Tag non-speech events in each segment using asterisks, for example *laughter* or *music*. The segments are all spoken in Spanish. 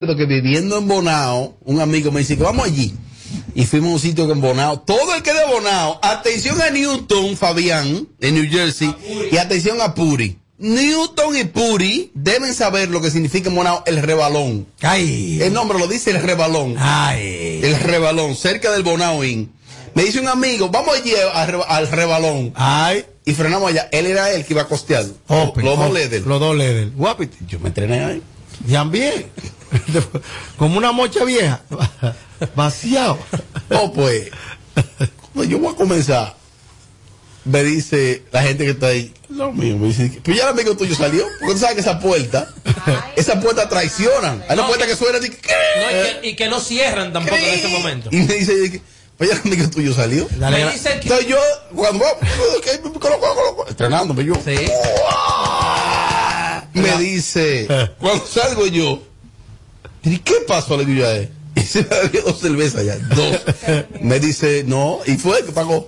que viviendo en Bonao, un amigo me dice que vamos allí. Y fuimos a un sitio en Bonao. Todo el que de Bonao, atención a Newton, Fabián, en New Jersey, y atención a Puri. Newton y Puri deben saber lo que significa en Bonao el rebalón. Ay. El nombre lo dice el rebalón. Ay. El rebalón, cerca del Bonao Inn. Me dice un amigo, vamos allí al rebalón. Ay. Y frenamos allá. Él era el que iba a costear. Los dos leather. Los dos leather. Guapito. Yo me entrené ahí. También. *laughs* Como una mocha vieja. Vaciado. Oh, pues, cuando yo voy a comenzar, me dice la gente que está ahí, lo mío, me dice, pues ya el amigo tuyo salió, porque tú sabes que esa puerta, esa puerta traicionan. Hay una No, puerta que- que suena y, ¿qué? No, y, que, y que no cierran tampoco en ese momento. y me dice, pues ya el amigo tuyo salió. Dale, Me dicen que. Entonces yo, cuando estrenándome yo, Sí. Me dice, *laughs* cuando salgo yo, ¿y qué pasó? Le digo yo a él. *laughs* Y se me había dos cervezas ya, dos. *laughs* Me dice, no, y fue el que pagó.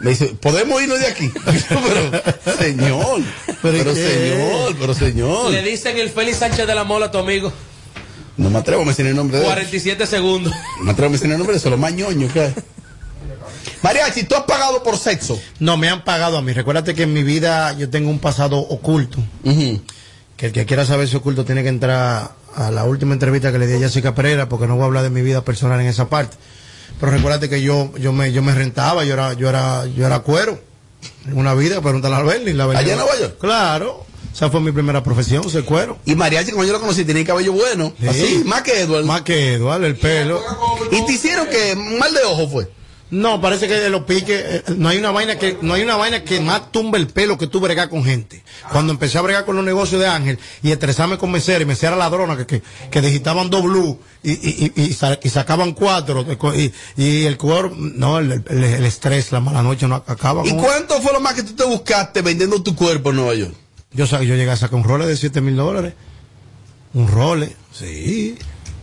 Me dice, ¿podemos irnos de aquí? pero, señor, ¿Pero señor, pero señor. Le dicen el Félix Sánchez de la Mola a tu amigo. No me atrevo a mencionar el nombre de él. 47 segundos. No me atrevo a mencionar el nombre de eso, lo más ñoño que hay. Mariachi, ¿tú has pagado por sexo? No, me han pagado a mí. Recuérdate que en mi vida yo tengo un pasado oculto. Que el que quiera saber ese oculto tiene que entrar a la última entrevista que le di a Jessica Pereira, porque no voy a hablar de mi vida personal en esa parte. Pero recuérdate que yo, yo me, yo me rentaba, yo era, yo era, yo era cuero. En una vida, pregúntale a Berlin. La ¿Allá en Nueva York? Claro. Esa fue mi primera profesión, ser cuero. Y Mariachi, como yo lo conocí, tenía cabello bueno. Sí. Así, más que Edward. Más que Eduardo, el pelo. Y te hicieron que mal de ojo fue. No, parece que de los piques, eh, no hay una vaina que, no hay una vaina que más tumbe el pelo que tú bregar con gente. Cuando empecé a bregar con los negocios de Ángel y estresarme con mesera y mesera ladrona que, que, que digitaban dos blue y, y, y, y sa- y sacaban cuatro y, y el cuero, no, el, el- el estrés, la mala noche no acaba. ¿Y con- cuánto fue lo más que tú te buscaste vendiendo tu cuerpo en Nueva York? Yo, yo llegué a sacar un role de 7 mil dólares. Un role, sí.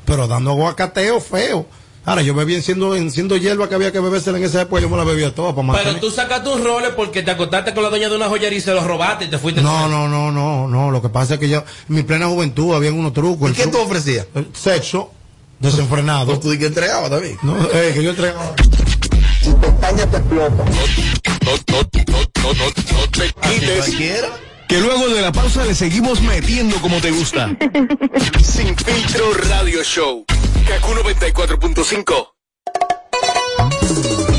Pero dando aguacateo feo. Ahora, yo bebía siendo, en siendo hierba que había que bebérsela en esa época, yo me la bebía toda para mantener. Pero tú sacaste un role porque te acostaste con la dueña de una joyería y se lo robaste y te fuiste. No, no, no, no, no. Lo que pasa es que yo, en mi plena juventud, había unos trucos. ¿Y qué tú ofrecías? el sexo desenfrenado. Pues tú di que entregabas también. No, eh, que yo entregaba. No, no, no, no, no, no te quites. Que luego de la pausa le seguimos metiendo como te gusta. *laughs* Sin filtro radio show. KQ94.5.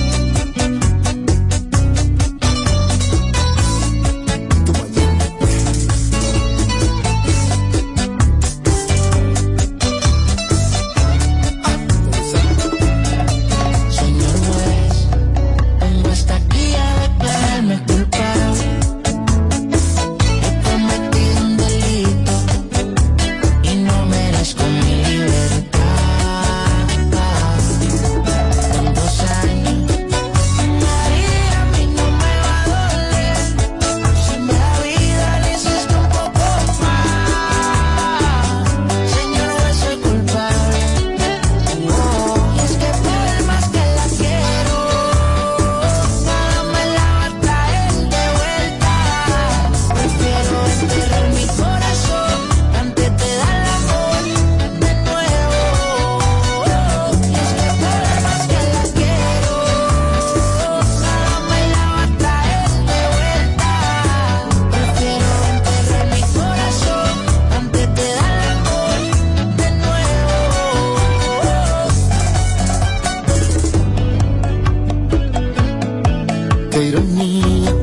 Qué ironía,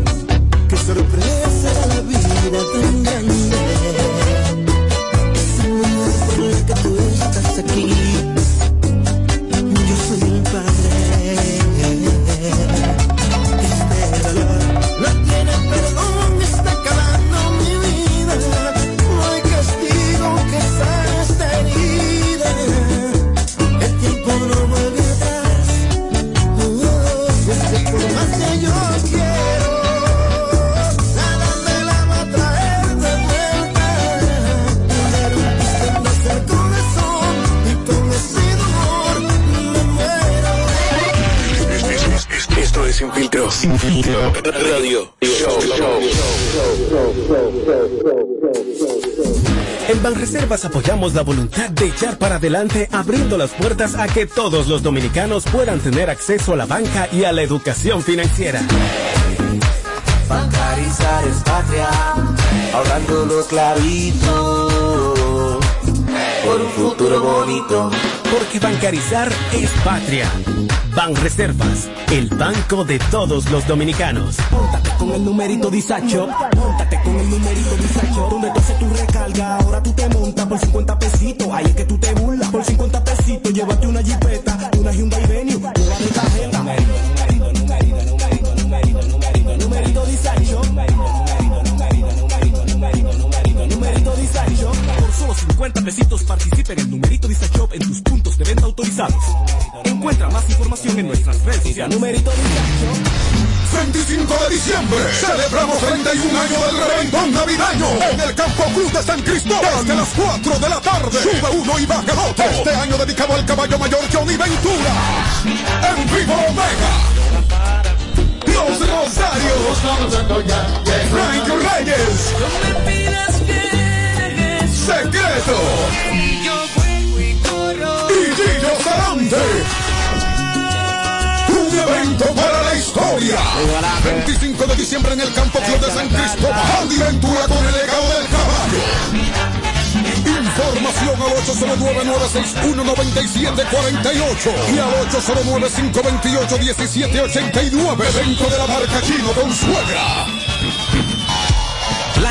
qué sorpresa la vida tan grande. Mujer por la que tú estás aquí, radio show. En Banreservas apoyamos la voluntad de echar para adelante, abriendo las puertas a que todos los dominicanos puedan tener acceso a la banca y a la educación financiera. Bancarizar es patria, ahorrando los clavitos por un futuro bonito. Porque bancarizar es patria. Banreservas, el banco de todos los dominicanos. Póntate con el numerito disacho. Póntate con el numerito disacho. Donde tú haces tu recarga, ahora tú te montas por 50 pesitos. Ahí es que tú te burlas. Por 50 pesitos, llévate una jipeta, 50 pesitos participa en numerito disacho en tus puntos de venta autorizados. Encuentra más información en nuestras redes sociales. Numerito disacho. 25 de diciembre celebramos 31 años del reventón navideño en el Campo Cruz de San Cristóbal desde las 4 de la tarde. Sube uno y baja el otro. Este año dedicado al caballo mayor Johnny Ventura. En vivo Omega. Los Rosarios. Frank Reyes. Secreto. Y Gillo Sarante. Un evento para la historia. 25 de diciembre en el Campo Club de San Cristóbal. Andy Ventura con el legado del caballo. Información al 809-961-9748 y al 809-528-1789 dentro de la marca Chino con suegra.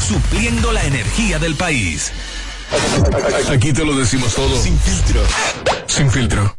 supliendo la energía del país. Aquí te lo decimos todo. Sin filtro. Sin filtro.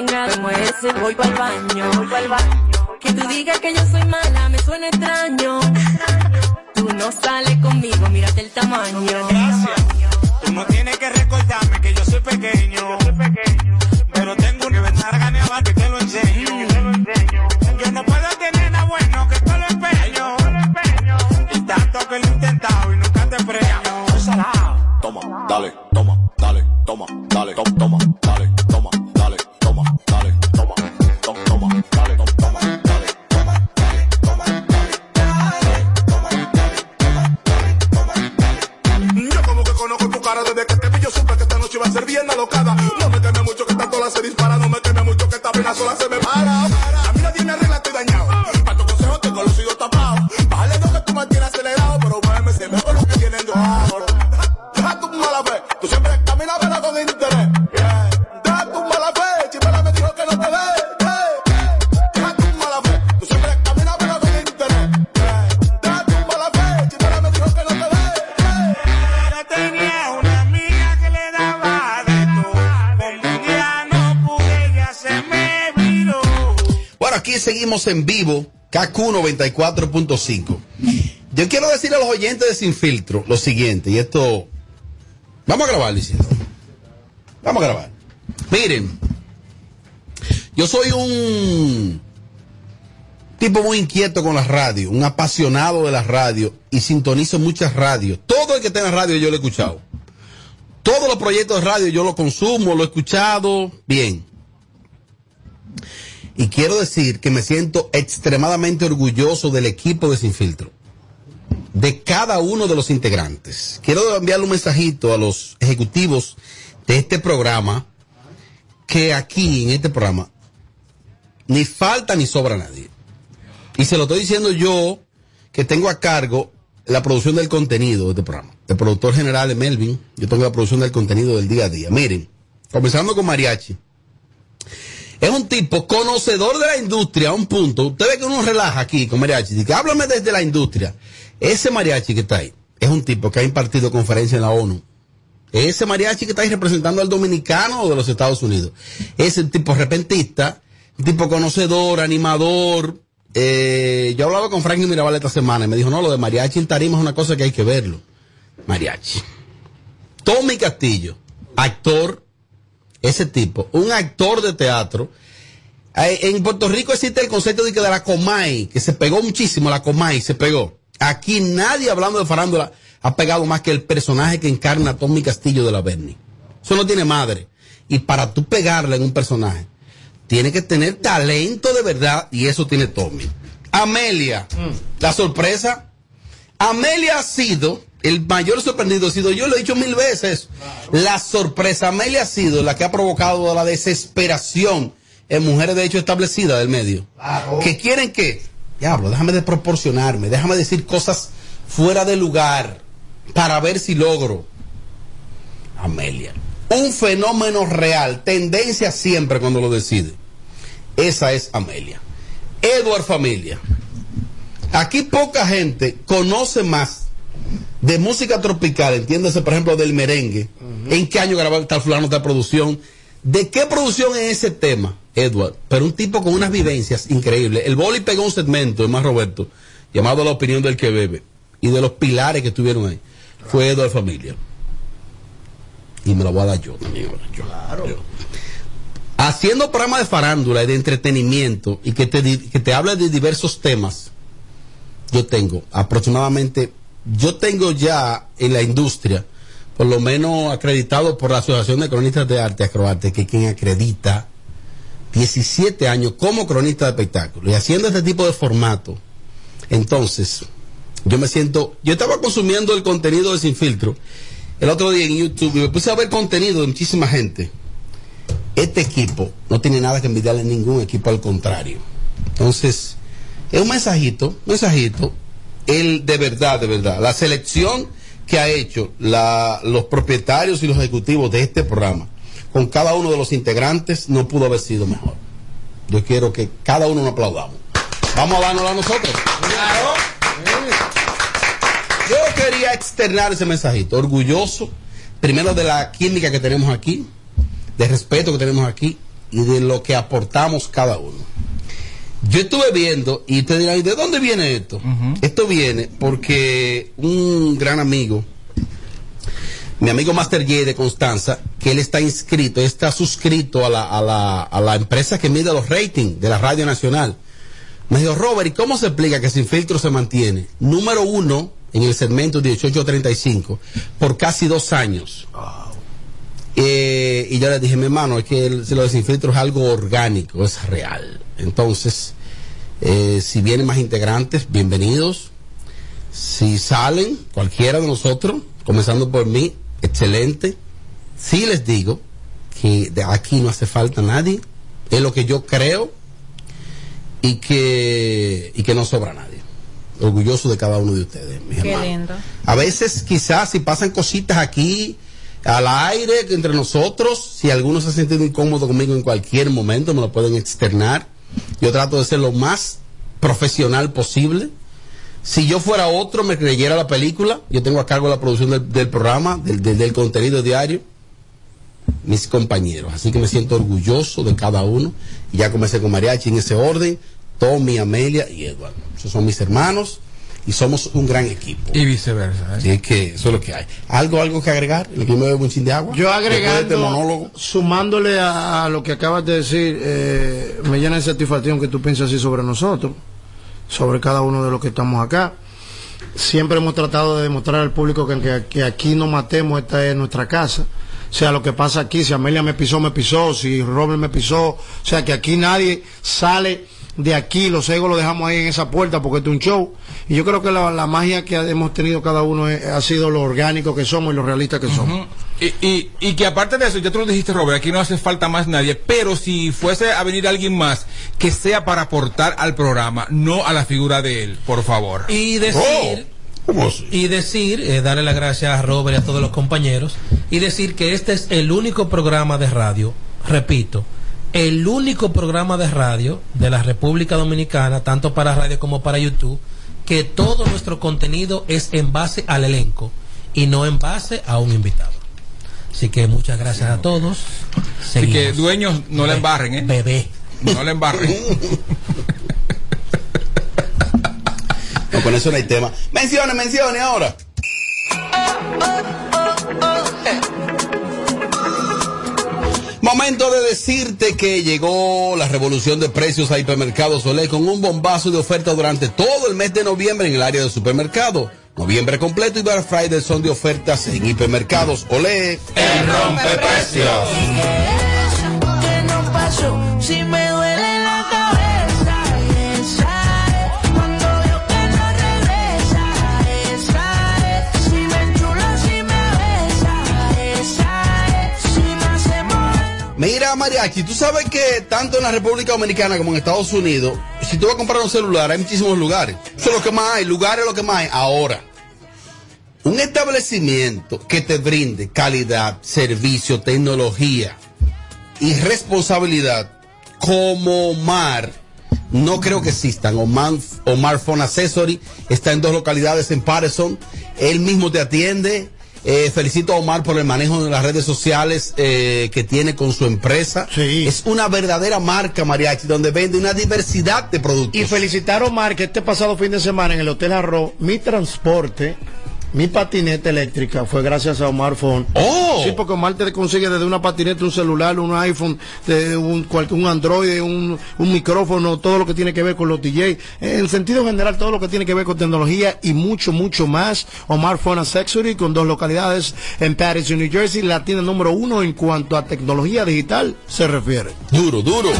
Tenga como ese voy para el baño. Que tú digas que yo soy mala me suena extraño. Tú no sales conmigo, mírate el tamaño. Tú no tienes que recordarme que yo soy pequeño. Pero en vivo, KQ 94.5. Yo quiero decirle a los oyentes de Sin Filtro lo siguiente, y esto. Vamos a grabar, licenciado. Vamos a grabar. Miren, yo soy un tipo muy inquieto con la radio, un apasionado de la radio y sintonizo muchas radios. Todo el que tenga radio yo lo he escuchado. Todos los proyectos de radio yo lo consumo, lo he escuchado, bien. Y quiero decir que me siento extremadamente orgulloso del equipo de Sin Filtro. De cada uno de los integrantes. Quiero enviarle un mensajito a los ejecutivos de este programa. Que aquí, en este programa, ni falta ni sobra nadie. Y se lo estoy diciendo yo, que tengo a cargo la producción del contenido de este programa. El productor general es Melvin, yo tengo la producción del contenido del día a día. Miren, comenzando con Mariachi. Es un tipo conocedor de la industria a un punto. Usted ve que uno relaja aquí con Mariachi. Dice, háblame desde la industria. Ese Mariachi que está ahí es un tipo que ha impartido conferencia en la ONU. Ese Mariachi que está ahí representando al dominicano de los Estados Unidos. Es el tipo repentista, un tipo conocedor, animador. Eh, yo hablaba con Franklin Mirabal esta semana y me dijo, no, lo de Mariachi en Tarima es una cosa que hay que verlo. Mariachi. Tommy Castillo, actor, ese tipo, un actor de teatro. Eh, En Puerto Rico existe el concepto de, que de la Comay, que se pegó muchísimo, la Comay se pegó. Aquí nadie hablando de farándula ha pegado más que el personaje que encarna a Tommy Castillo de la Berni. Eso no tiene madre. Y para tú pegarle en un personaje, tiene que tener talento de verdad y eso tiene Tommy. Amelia, la sorpresa. Amelia ha sido, el mayor sorprendido ha sido, yo lo he dicho mil veces, la sorpresa. Amelia ha sido la que ha provocado la desesperación en mujeres de hecho establecidas del medio. Que quieren que, diablo, déjame desproporcionarme, déjame decir cosas fuera de lugar para ver si logro. Amelia. Un fenómeno real, tendencia siempre cuando lo decide. Esa es Amelia. Edward Familia. Aquí poca gente conoce más de música tropical, entiéndase por ejemplo del merengue, en qué año grabó tal fulano producción, de qué producción es ese tema, Edward, pero un tipo con unas vivencias increíbles. El boli pegó un segmento, más Roberto, llamado La opinión del que bebe, y de los pilares que estuvieron ahí, fue Edward Familia. Y me lo voy a dar yo también. Yo. Haciendo programas de farándula y de entretenimiento y que te, que te habla de diversos temas, yo tengo aproximadamente, yo tengo ya en la industria, por lo menos acreditado por la Asociación de Cronistas de Arte, Acroarte, que quien acredita 17 años como cronista de espectáculo y haciendo este tipo de formato. Entonces, yo me siento, yo estaba consumiendo el contenido de Sin Filtro el otro día en YouTube y me puse a ver contenido de muchísima gente. Este equipo no tiene nada que envidiarle a ningún equipo, al contrario. Entonces, es un mensajito, un mensajito, el de verdad, de verdad, la selección que ha hecho la- los propietarios y los ejecutivos de este programa con cada uno de los integrantes no pudo haber sido mejor. Yo quiero que cada uno nos aplaudamos. Vamos a darnos a nosotros. Yo quería externar ese mensajito, orgulloso, primero de la química que tenemos aquí, de respeto que tenemos aquí y de lo que aportamos cada uno. Yo estuve viendo y te dirán, ¿y de dónde viene esto? Esto viene porque un gran amigo, mi amigo Master J de Constanza, que él está inscrito, está suscrito a la, a la, a la empresa que mide los ratings de la Radio Nacional. Me dijo, Robert, ¿y cómo se explica que Sin Filtro se mantiene? Número uno en el segmento 1835 por casi dos años. Eh, y yo le dije, mi hermano, es que el, lo de Sin Filtro es algo orgánico, es real. Entonces, eh, si vienen más integrantes, bienvenidos. Si salen, cualquiera de nosotros, comenzando por mí, excelente. Sí les digo que de aquí no hace falta nadie. Es lo que yo creo y que, y que no sobra nadie. Orgulloso de cada uno de ustedes, mis Qué lindo. A veces quizás si pasan cositas aquí al aire entre nosotros, si alguno se ha sentido incómodo conmigo en cualquier momento, me lo pueden externar. Yo trato de ser lo más profesional posible. Si yo fuera otro, me creyera la película. Yo tengo a cargo la producción del, programa, del contenido diario. Mis compañeros. Así que me siento orgulloso de cada uno. Y ya comencé con Mariachi en ese orden. Tommy, Amelia y Eduardo. Esos son mis hermanos y somos un gran equipo. Y viceversa. ¿eh? Así que eso es lo que hay. ¿Algo, algo que agregar? ¿El que me bebe un chin de agua? Yo este agregando, monólogo. sumándole a, a lo que acabas de decir, eh, me llena de satisfacción que tú pienses así sobre nosotros, sobre cada uno de los que estamos acá. Siempre hemos tratado de demostrar al público que, que, que aquí no matemos, esta es nuestra casa. O sea, lo que pasa aquí, si Amelia me pisó, me pisó, si Robert me pisó, o sea, que aquí nadie sale de aquí, los egos los dejamos ahí en esa puerta porque es un show. Y yo creo que la, la magia que hemos tenido cada uno es- ha sido lo orgánico que somos y lo realistas que somos. Y, y, y que aparte de eso, ya tú lo dijiste, Robert, aquí no hace falta más nadie, pero si fuese a venir alguien más, que sea para aportar al programa, no a la figura de él, por favor. Y decir, y decir, eh, darle las gracias a Robert y a todos los compañeros, y decir que este es el único programa de radio, repito, el único programa de radio de la República Dominicana, tanto para radio como para YouTube, que todo nuestro contenido es en base al elenco y no en base a un invitado. Así que muchas gracias a todos. Así que dueños, no le embarren, ¿eh? Bebé. No le embarren. No, con eso no hay tema. Mencione, mencione ahora. Momento de decirte que llegó la revolución de precios a Hipermercados Olé con un bombazo de oferta durante todo el mes de noviembre en el área de supermercado. Noviembre completo y Black Friday son de ofertas en Hipermercados Olé. El rompeprecios. que Mira, Mariachi, tú sabes que tanto en la República Dominicana como en Estados Unidos, si tú vas a comprar un celular, hay muchísimos lugares. Eso es lo que más hay, lugares es lo que más hay. Ahora, un establecimiento que te brinde calidad, servicio, tecnología y responsabilidad como Omar, no creo que existan. Omar, Omar Phone Accessory está en dos localidades en Patterson. Él mismo te atiende. Eh, felicito a Omar por el manejo de las redes sociales eh, que tiene con su empresa. Es una verdadera marca mariachi donde vende una diversidad de productos. Y felicitar a Omar que este pasado fin de semana en el Hotel Arroz, mi transporte, mi patineta eléctrica fue gracias a Omar Fon. ¡Oh! Sí, porque Omar te consigue desde una patineta, un celular, un iPhone, de un, cual- un Android, un, un micrófono, todo lo que tiene que ver con los DJ. En sentido general, todo lo que tiene que ver con tecnología y mucho, mucho más. Omar Phone Accessory con dos localidades en Patterson, New Jersey, la tienda número uno en cuanto a tecnología digital se refiere. Duro, duro.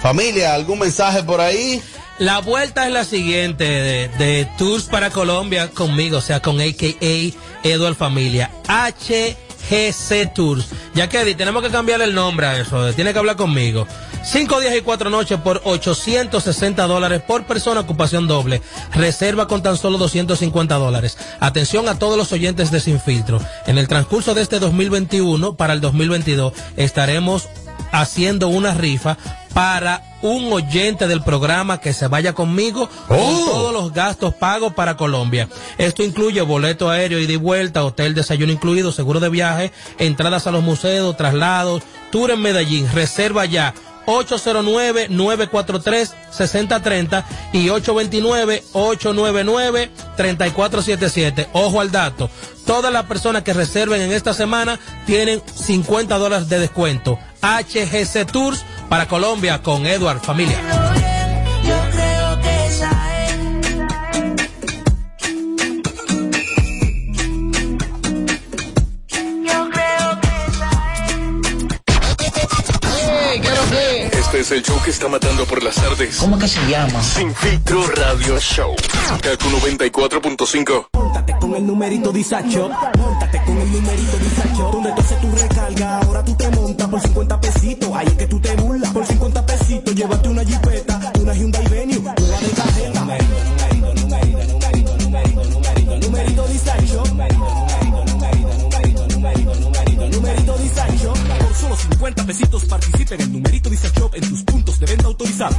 Familia, ¿algún mensaje por ahí? La vuelta es la siguiente de, Tours para Colombia conmigo, o sea, con AKA Eduard Familia. HGC Tours. Ya que tenemos que cambiarle el nombre a eso. Tiene que hablar conmigo. Cinco días y cuatro noches por 860 dólares por persona, ocupación doble. Reserva con tan solo 250 dólares. Atención a todos los oyentes de Sin Filtro. En el transcurso de este 2021 para el 2022 estaremos haciendo una rifa para un oyente del programa que se vaya conmigo con todos los gastos pagos para Colombia. Esto incluye boleto aéreo y de vuelta, hotel, desayuno incluido, seguro de viaje, entradas a los museos, traslados, tour en Medellín. Reserva ya 809-943-6030 y 829-899-3477. Ojo al dato. Todas las personas que reserven en esta semana tienen 50 dólares de descuento. HGC Tours para Colombia con Edward Familia. yo creo que esa es yo creo que Este es el show que está matando por las tardes. ¿Cómo que se llama? Sin filtro radio show. Kaku 94.5. Móntate con el numerito Disacho. Móntate con el numerito Disacho. Donde tú haces tu recarga, ahora tú te montas por 50 pesitos. Ahí es que tú te llévate una jipeta, una Hyundai Venue, una de cajeta. Numerito, numerito, numerito, numerito, numerito, numerito. Por solo 50 pesitos participa en numerito Disacho en tus puntos de venta autorizados.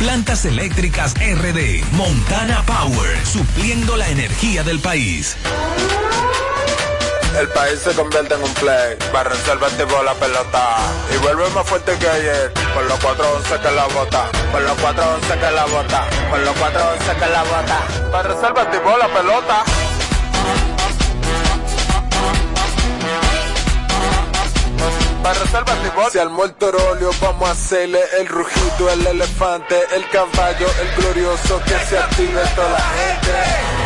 Plantas Eléctricas RD, Montana Power, supliendo la energía del país. El país se convierte en un play. Para reservar tipo la pelota. Y vuelve más fuerte que ayer. Con los 411 que la bota. Con los 411 que la bota. Con los 411 que la bota. Para reservar tipo la pelota. Para tipo. Si al muerto óleo vamos a hacerle el rugido, el elefante, el caballo, el glorioso que se active toda la gente.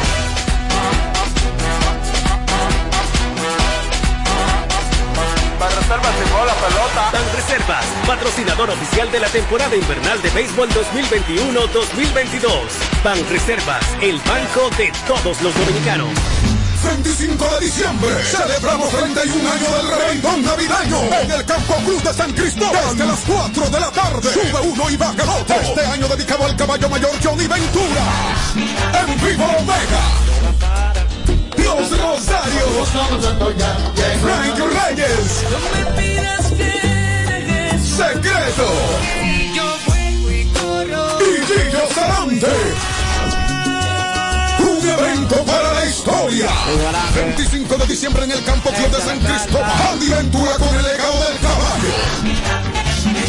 Reservas y la pelota. Ban Reservas, patrocinador oficial de la temporada invernal de béisbol 2021-2022. Ban Reservas, el banco de todos los dominicanos. 25 de diciembre celebramos 31 años del reventón navideño en el Campo Cruz de San Cristóbal desde las 4 de la tarde. Sube uno y baja el otro. Este año dedicado al caballo mayor Johnny Ventura. En vivo Omega. Los Rosarios. Frank Reyes. Secreto. Y Sarante. Evento para la historia. 25 de diciembre en el Campo Club de San Cristóbal. Andy Ventura con el legado del caballo.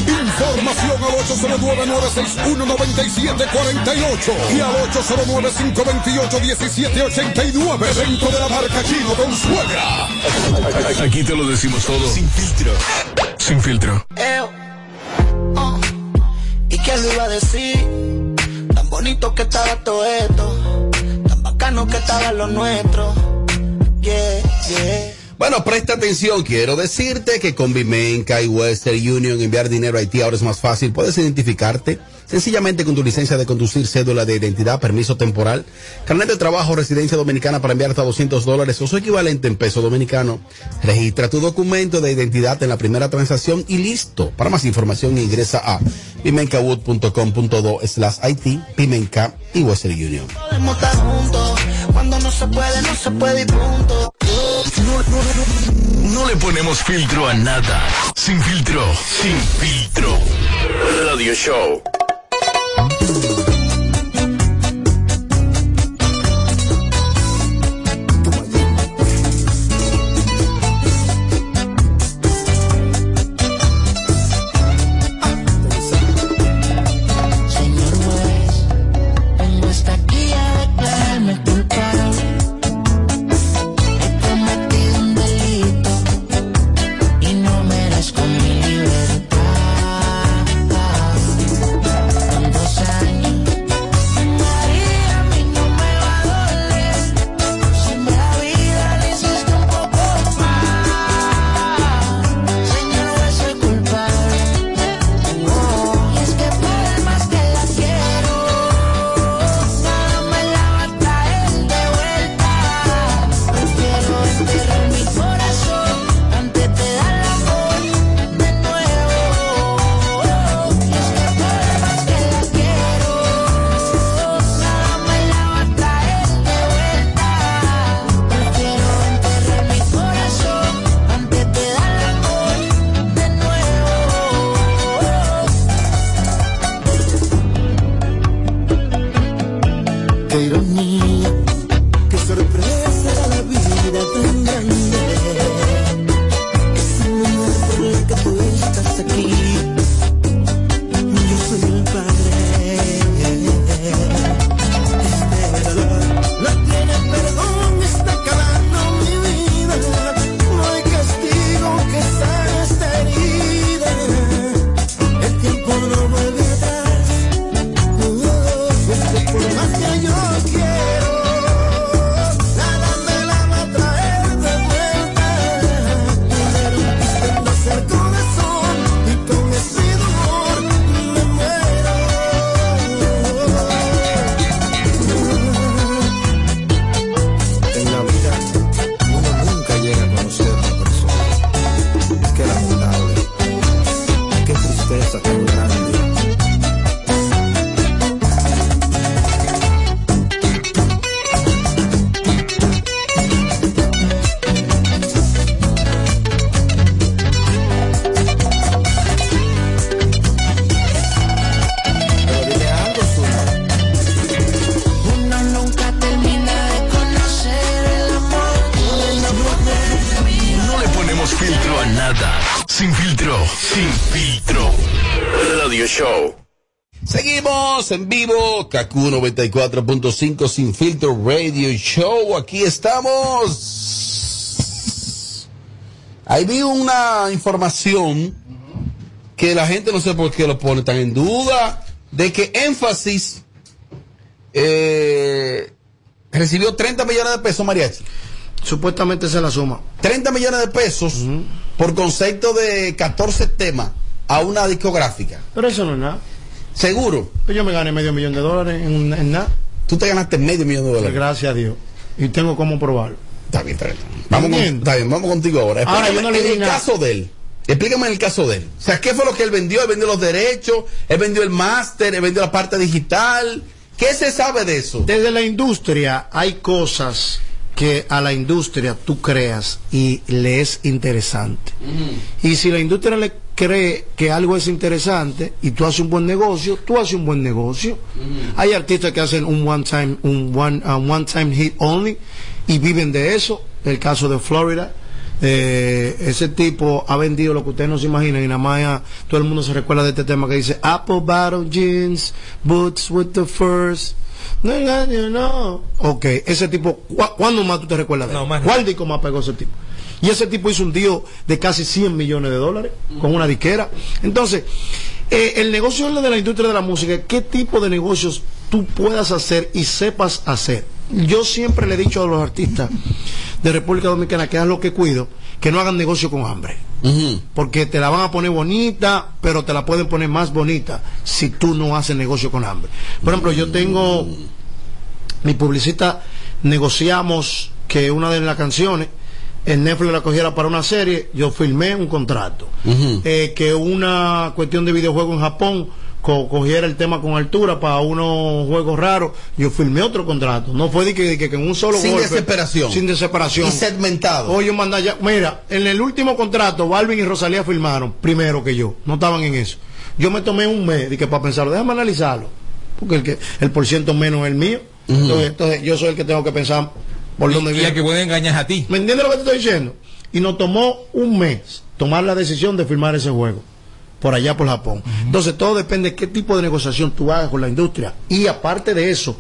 Información al 809-961-9748 y al 809-528-1789. Evento de la marca Chino con suegra. Aquí te lo decimos todo. Sin filtro. Sin filtro. Eo. Oh. ¿Y quién lo iba a decir? Tan bonito que estaba todo esto. Que estaba lo nuestro. Yeah, yeah. Bueno, presta atención, quiero decirte que con Bimenca y Western Union enviar dinero a Haití ahora es más fácil. Puedes identificarte sencillamente con tu licencia de conducir, cédula de identidad, permiso temporal, carnet de trabajo, residencia dominicana para enviarte a 200 dólares o su equivalente en peso dominicano. Registra tu documento de identidad en la primera transacción y listo. Para más información ingresa a pimencawood.com.do slash IT, Pimenca y Western Union. Cuando no se puede, no se puede y punto. No le ponemos filtro a nada. Sin filtro. Sin filtro. Radio Show. KQ94.5 Sin Filtro Radio Show. Aquí estamos. Ahí vi una información que la gente no sé por qué lo pone tan en duda de que énfasis eh, recibió 30 millones de pesos, Mariachi. Supuestamente se la suma. 30 millones de pesos por concepto de 14 temas a una discográfica. Pero eso no es nada. ¿Seguro? Pues yo me gané medio millón de dólares en, en nada. Tú te ganaste medio millón de dólares. Gracias a Dios. Y tengo cómo probarlo. Está bien, está bien. Vamos, con- está bien, vamos contigo ahora. Ahora, Explícame yo no le el nada. caso de él. Explícame en el caso de él. O sea, ¿qué fue lo que él vendió? Él vendió los derechos, él vendió el máster, él vendió la parte digital. ¿Qué se sabe de eso? Desde la industria hay cosas que a la industria tú creas y le es interesante. Y si la industria le cree que algo es interesante y tú haces un buen negocio, tú haces un buen negocio. Hay artistas que hacen un one time, un one, uh, one time hit only y viven de eso. El caso de Florida. eh, ese tipo ha vendido lo que ustedes no se imaginan y nada más ya todo el mundo se recuerda de este tema que dice Apple Bottle Jeans, Boots with the Furs. No, no, no. Ok, ese tipo, ¿cu- ¿cuándo más tú te recuerdas de él? No. ¿Cuál disco más pegó ese tipo? Y ese tipo hizo un tío de casi 100 millones de dólares con una disquera. Entonces, eh, el negocio de la industria de la música, ¿qué tipo de negocios tú puedas hacer y sepas hacer? Yo siempre le he dicho a los artistas de República Dominicana que es lo que cuido, que no hagan negocio con hambre. Porque te la van a poner bonita, pero te la pueden poner más bonita si tú no haces negocio con hambre. Por ejemplo, yo tengo mi publicista negociamos que una de las canciones en Netflix la cogiera para una serie, yo firmé un contrato. Eh, que una cuestión de videojuego en Japón co- cogiera el tema con altura para unos juegos raros, yo firmé otro contrato. No fue de que, de que, que en un solo Sin golpe, desesperación. Sin desesperación. Y segmentado. Oye, manda ya. Mira, en el último contrato, Balvin y Rosalía firmaron primero que yo. No estaban en eso. Yo me tomé un mes de que para pensarlo, déjame analizarlo. Porque el que el por ciento menos es el mío. entonces, entonces yo soy el que tengo que pensar por dónde Y viene. el que puede engañar a ti. ¿Me entiendes lo que te estoy diciendo? Y nos tomó un mes tomar la decisión de firmar ese juego. Por allá por Japón. Entonces todo depende de qué tipo de negociación tú hagas con la industria. Y aparte de eso,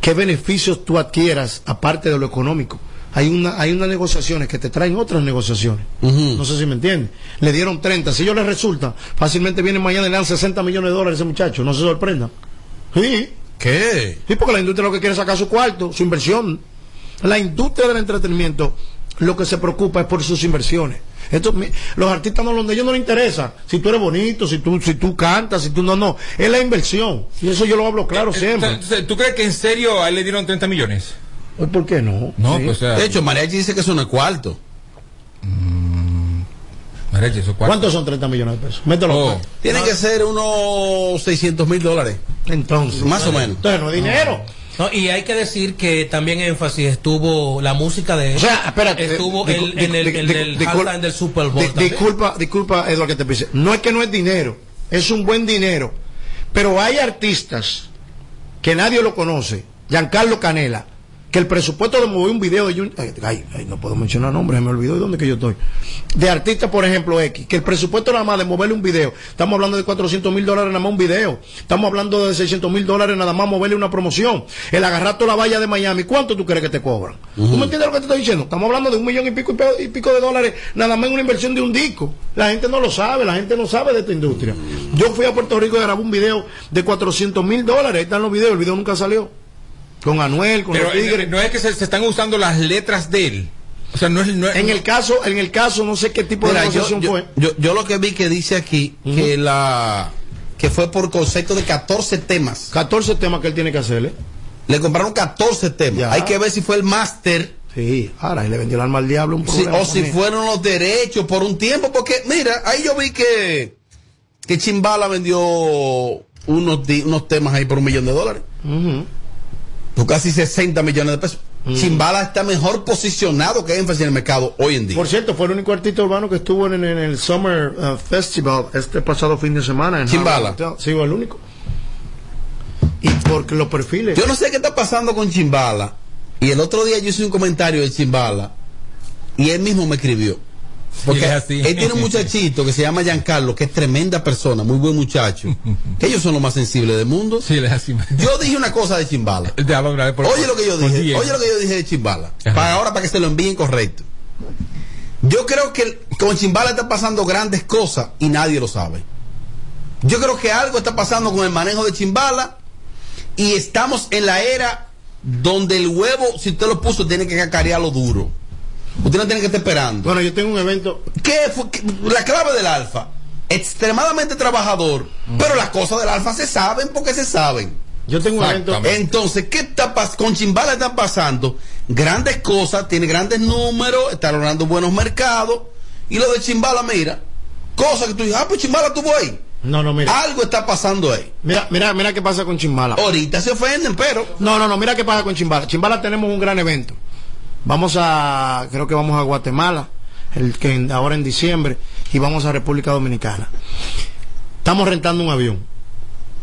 qué beneficios tú adquieras aparte de lo económico. Hay una, hay unas negociaciones que te traen otras negociaciones. No sé si me entiendes. Le dieron 30. Si ellos les resulta, fácilmente vienen mañana y le dan 60 millones de dólares a ese muchacho. No se sorprendan. Sí. ¿Qué? Sí, porque la industria lo que quiere es sacar su cuarto, su inversión. La industria del entretenimiento lo que se preocupa es por sus inversiones. Esto, los artistas no, a ellos no les interesa si tú eres bonito, si tú, si tú cantas, si tú no, no. Es la inversión. Y eso yo lo hablo claro siempre. Entonces, ¿Tú crees que en serio a él le dieron 30 millones? ¿Por qué no? No, Sí. pues o sea, De hecho, Mariachi dice que eso no es cuarto. Mariachi, eso cuarto. ¿Cuántos son 30 millones de pesos? Mételo. Oh. pues. Tiene que ser unos 600 mil dólares. Entonces. Más o menos. Entonces no es dinero. No, y hay que decir que también énfasis estuvo la música de. O sea, espérate. Estuvo el- en el, di- el halftime del Super Bowl. disculpa, disculpa, Eduardo, que te pise. No es que no es dinero, es un buen dinero. Pero hay artistas que nadie lo conoce. Giancarlo Canela, que el presupuesto de mover un video de Jun- ay, no puedo mencionar nombres, me olvidó de dónde que yo estoy. De artistas, por ejemplo, X, que el presupuesto nada más de moverle un video, estamos hablando de 400 mil dólares nada más un video, estamos hablando de 600 mil dólares nada más moverle una promoción, el agarrar toda la valla de Miami, ¿cuánto tú crees que te cobran? ¿Tú me entiendes lo que te estoy diciendo? Estamos hablando de un millón y pico, y pico de dólares nada más en una inversión de un disco. La gente no lo sabe, la gente no sabe de esta industria. Yo fui a Puerto Rico y grabé un video de 400 mil dólares, ahí están los videos, el video nunca salió. Con Anuel, con Pero los Tigres. eh, no es que se, se están usando las letras de él. O sea, no es. No es- En el caso, en el caso, no sé qué tipo Mira, de negociación yo, fue. yo- yo lo que vi que dice aquí que la que fue por concepto de 14 temas. 14 temas que él tiene que hacerle. Le compraron 14 temas. Ya. Hay que ver si fue el máster Sí, ahora él le vendió el alma al diablo un programa o si él. fueron los derechos por un tiempo. Porque, mira, ahí yo vi que, que Chimbala vendió unos, unos temas ahí por un millón de dólares. Ujú. Por casi 60 millones de pesos. Chimbala está mejor posicionado que énfasis en el mercado hoy en día. Por cierto, fue el único artista urbano que estuvo en, en el Summer uh, Festival este pasado fin de semana. En Chimbala. Sí, el único. Y porque los perfiles. Yo no sé qué está pasando con Chimbala. Y el otro día yo hice un comentario de Chimbala. Y él mismo me escribió. Porque él tiene un muchachito que se llama Giancarlo, que es tremenda persona, muy buen muchacho. que *laughs* ellos son los más sensibles del mundo. Sí, es así. Yo dije una cosa de Chimbala. *laughs* Oye lo que yo dije, oye lo que yo dije de Chimbala. Ajá. Para ahora para que se lo envíen correcto. Yo creo que con Chimbala está pasando grandes cosas y nadie lo sabe. Yo creo que algo está pasando con el manejo de Chimbala y estamos en la era donde el huevo, si usted lo puso, tiene que cacarearlo duro. Usted no tiene que estar esperando. Bueno, yo tengo un evento. ¿Qué fue? La clave del alfa. Extremadamente trabajador, pero las cosas del alfa se saben porque se saben. Yo tengo un evento. Entonces, ¿qué está pas con Chimbala están pasando? Grandes cosas, tiene grandes números, está logrando buenos mercados. Y lo de Chimbala, mira, cosas que tú dices, ah, pues Chimbala estuvo ahí. No, no, mira. Algo está pasando ahí. Mira, mira, mira qué pasa con Chimbala. Ahorita se ofenden, pero No, no, no, mira qué pasa con Chimbala. Chimbala tenemos un gran evento. Vamos a, creo que vamos a Guatemala, el que ahora en diciembre, y vamos a República Dominicana. Estamos rentando un avión,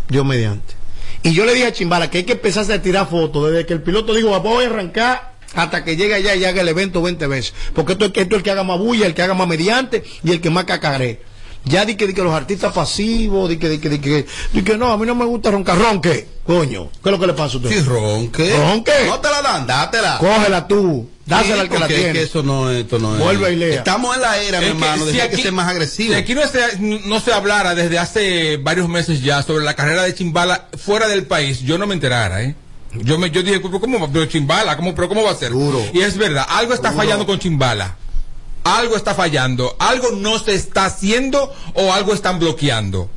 Dios mediante. Y yo le dije a Chimbala que hay que empezarse a tirar fotos desde que el piloto dijo, voy a arrancar hasta que llegue allá y haga el evento 20 veces. Porque esto, esto es el que haga más bulla, el que haga más mediante y el que más cacaré. Ya di que, di que los artistas pasivos, di que, di que, di que, di que no, a mí no me gusta roncar, ronque, coño. ¿Qué es lo que le pasa a usted? si ronque, Ronque. no te la dan, dátela. Cógela tú, dásela Sí, al que la es tiene. que eso no, esto no es. Vuelve y lea. Estamos en la era, mi Es hermano, de si que hay que ser más agresivo. Si aquí no se, no se hablara desde hace varios meses ya sobre la carrera de Chimbala fuera del país, yo no me enterara, ¿eh? Yo me yo dije, ¿pero ¿cómo va? Pero Chimbala, ¿cómo, pero ¿cómo va a ser? Duro. Y es verdad, algo está Duro. fallando con Chimbala. Algo está fallando, algo no se está haciendo o algo están bloqueando.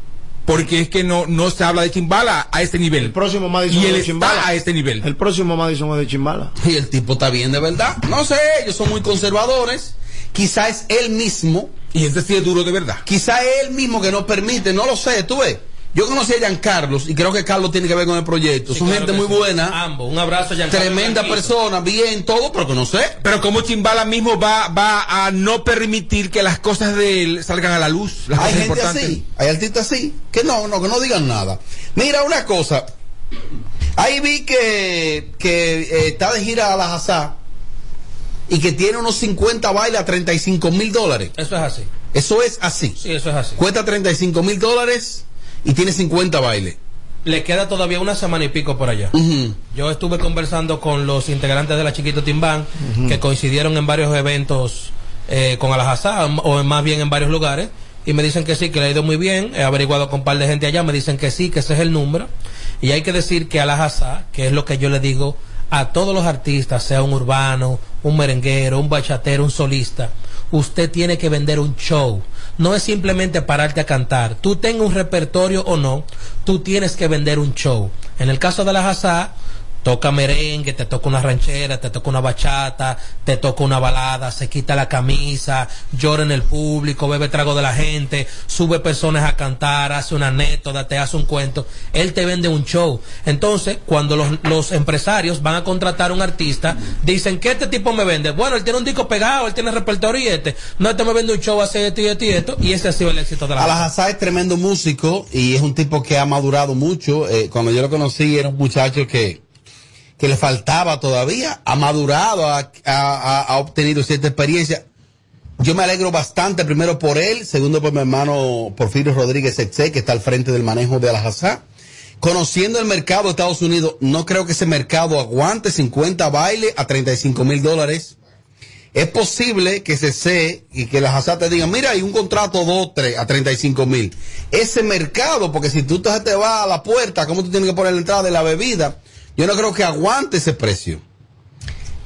Porque es que no, no se habla de Chimbala a este nivel. El próximo Madison y es él de está Chimbala. a este nivel. El próximo Madison es de Chimbala. Y el tipo está bien de verdad. No sé, ellos son muy conservadores. Quizá es él mismo. Y este sí es duro de verdad. Quizá es él mismo que no permite. No lo sé, tú ves. Yo conocí a Giancarlos y creo que Carlos tiene que ver con el proyecto. Sí, son claro gente muy sí. buena. Ambos. Un abrazo, Giancarlo Tremenda persona, bien, todo, pero que no sé. Pero como Chimbala mismo va, va a no permitir que las cosas de él salgan a la luz. Las Hay gente importantes. así, hay artistas así, que no, no, que no digan nada. Mira una cosa, ahí vi que, que eh, está de gira a la Hazá y que tiene unos 50 bailes a 35 mil dólares. Eso es así. Eso es así. Sí, eso es así. Cuesta 35 mil dólares y tiene 50 bailes. Le queda todavía una semana y pico por allá. Yo estuve conversando con los integrantes de la Chiquito Timbán, que coincidieron en varios eventos eh, con Alajazá, o más bien en varios lugares, y me dicen que sí, que le ha ido muy bien. He averiguado con un par de gente allá, me dicen que sí, que ese es el número. Y hay que decir que Alajazá, que es lo que yo le digo a todos los artistas, sea un urbano, un merenguero, un bachatero, un solista, usted tiene que vender un show. No es simplemente pararte a cantar. Tú tengas un repertorio o no, tú tienes que vender un show. En el caso de la Hazá, toca merengue, te toca una ranchera, te toca una bachata, te toca una balada, se quita la camisa, llora en el público, bebe trago de la gente, sube personas a cantar, hace una anécdota, te hace un cuento, él te vende un show. Entonces, cuando los, los empresarios van a contratar a un artista, dicen que este tipo me vende. Bueno, él tiene un disco pegado, él tiene repertorio y este. No, este me vende un show, hace esto y esto y esto, y ese ha sido el éxito de la Alajazá es tremendo músico y es un tipo que ha madurado mucho. Eh, cuando yo lo conocí era un muchacho que, que le faltaba todavía, ha madurado, ha, ha- obtenido cierta experiencia. Yo me alegro bastante, primero por él, segundo por mi hermano Porfirio Rodríguez Exe, que está al frente del manejo de Alajazá. Conociendo el mercado de Estados Unidos, no creo que ese mercado aguante 50 bailes a 35 mil dólares. Es posible que se sé y que las te digan, mira, hay un contrato 2, 3 a 35 mil. Ese mercado, porque si tú te vas a la puerta, ¿cómo tú tienes que poner la entrada de la bebida? Yo no creo que aguante ese precio.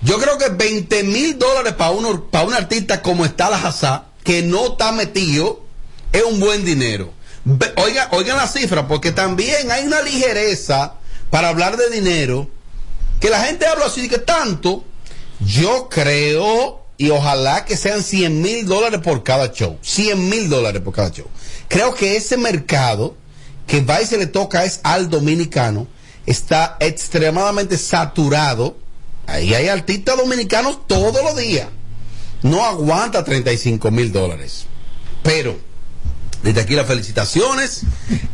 Yo creo que 20 mil dólares para uno, para un artista como está la Hazá, que no está metido, es un buen dinero. Ve- Oiga, oigan la cifra, porque también hay una ligereza para hablar de dinero, que la gente habla así de que tanto, yo creo, y ojalá que sean 100 mil dólares por cada show, 100 mil dólares por cada show. Creo que ese mercado que va y se le toca es al dominicano, está extremadamente saturado. Ahí hay artistas dominicanos todos los días. No aguanta 35 mil dólares. Pero Desde aquí las felicitaciones.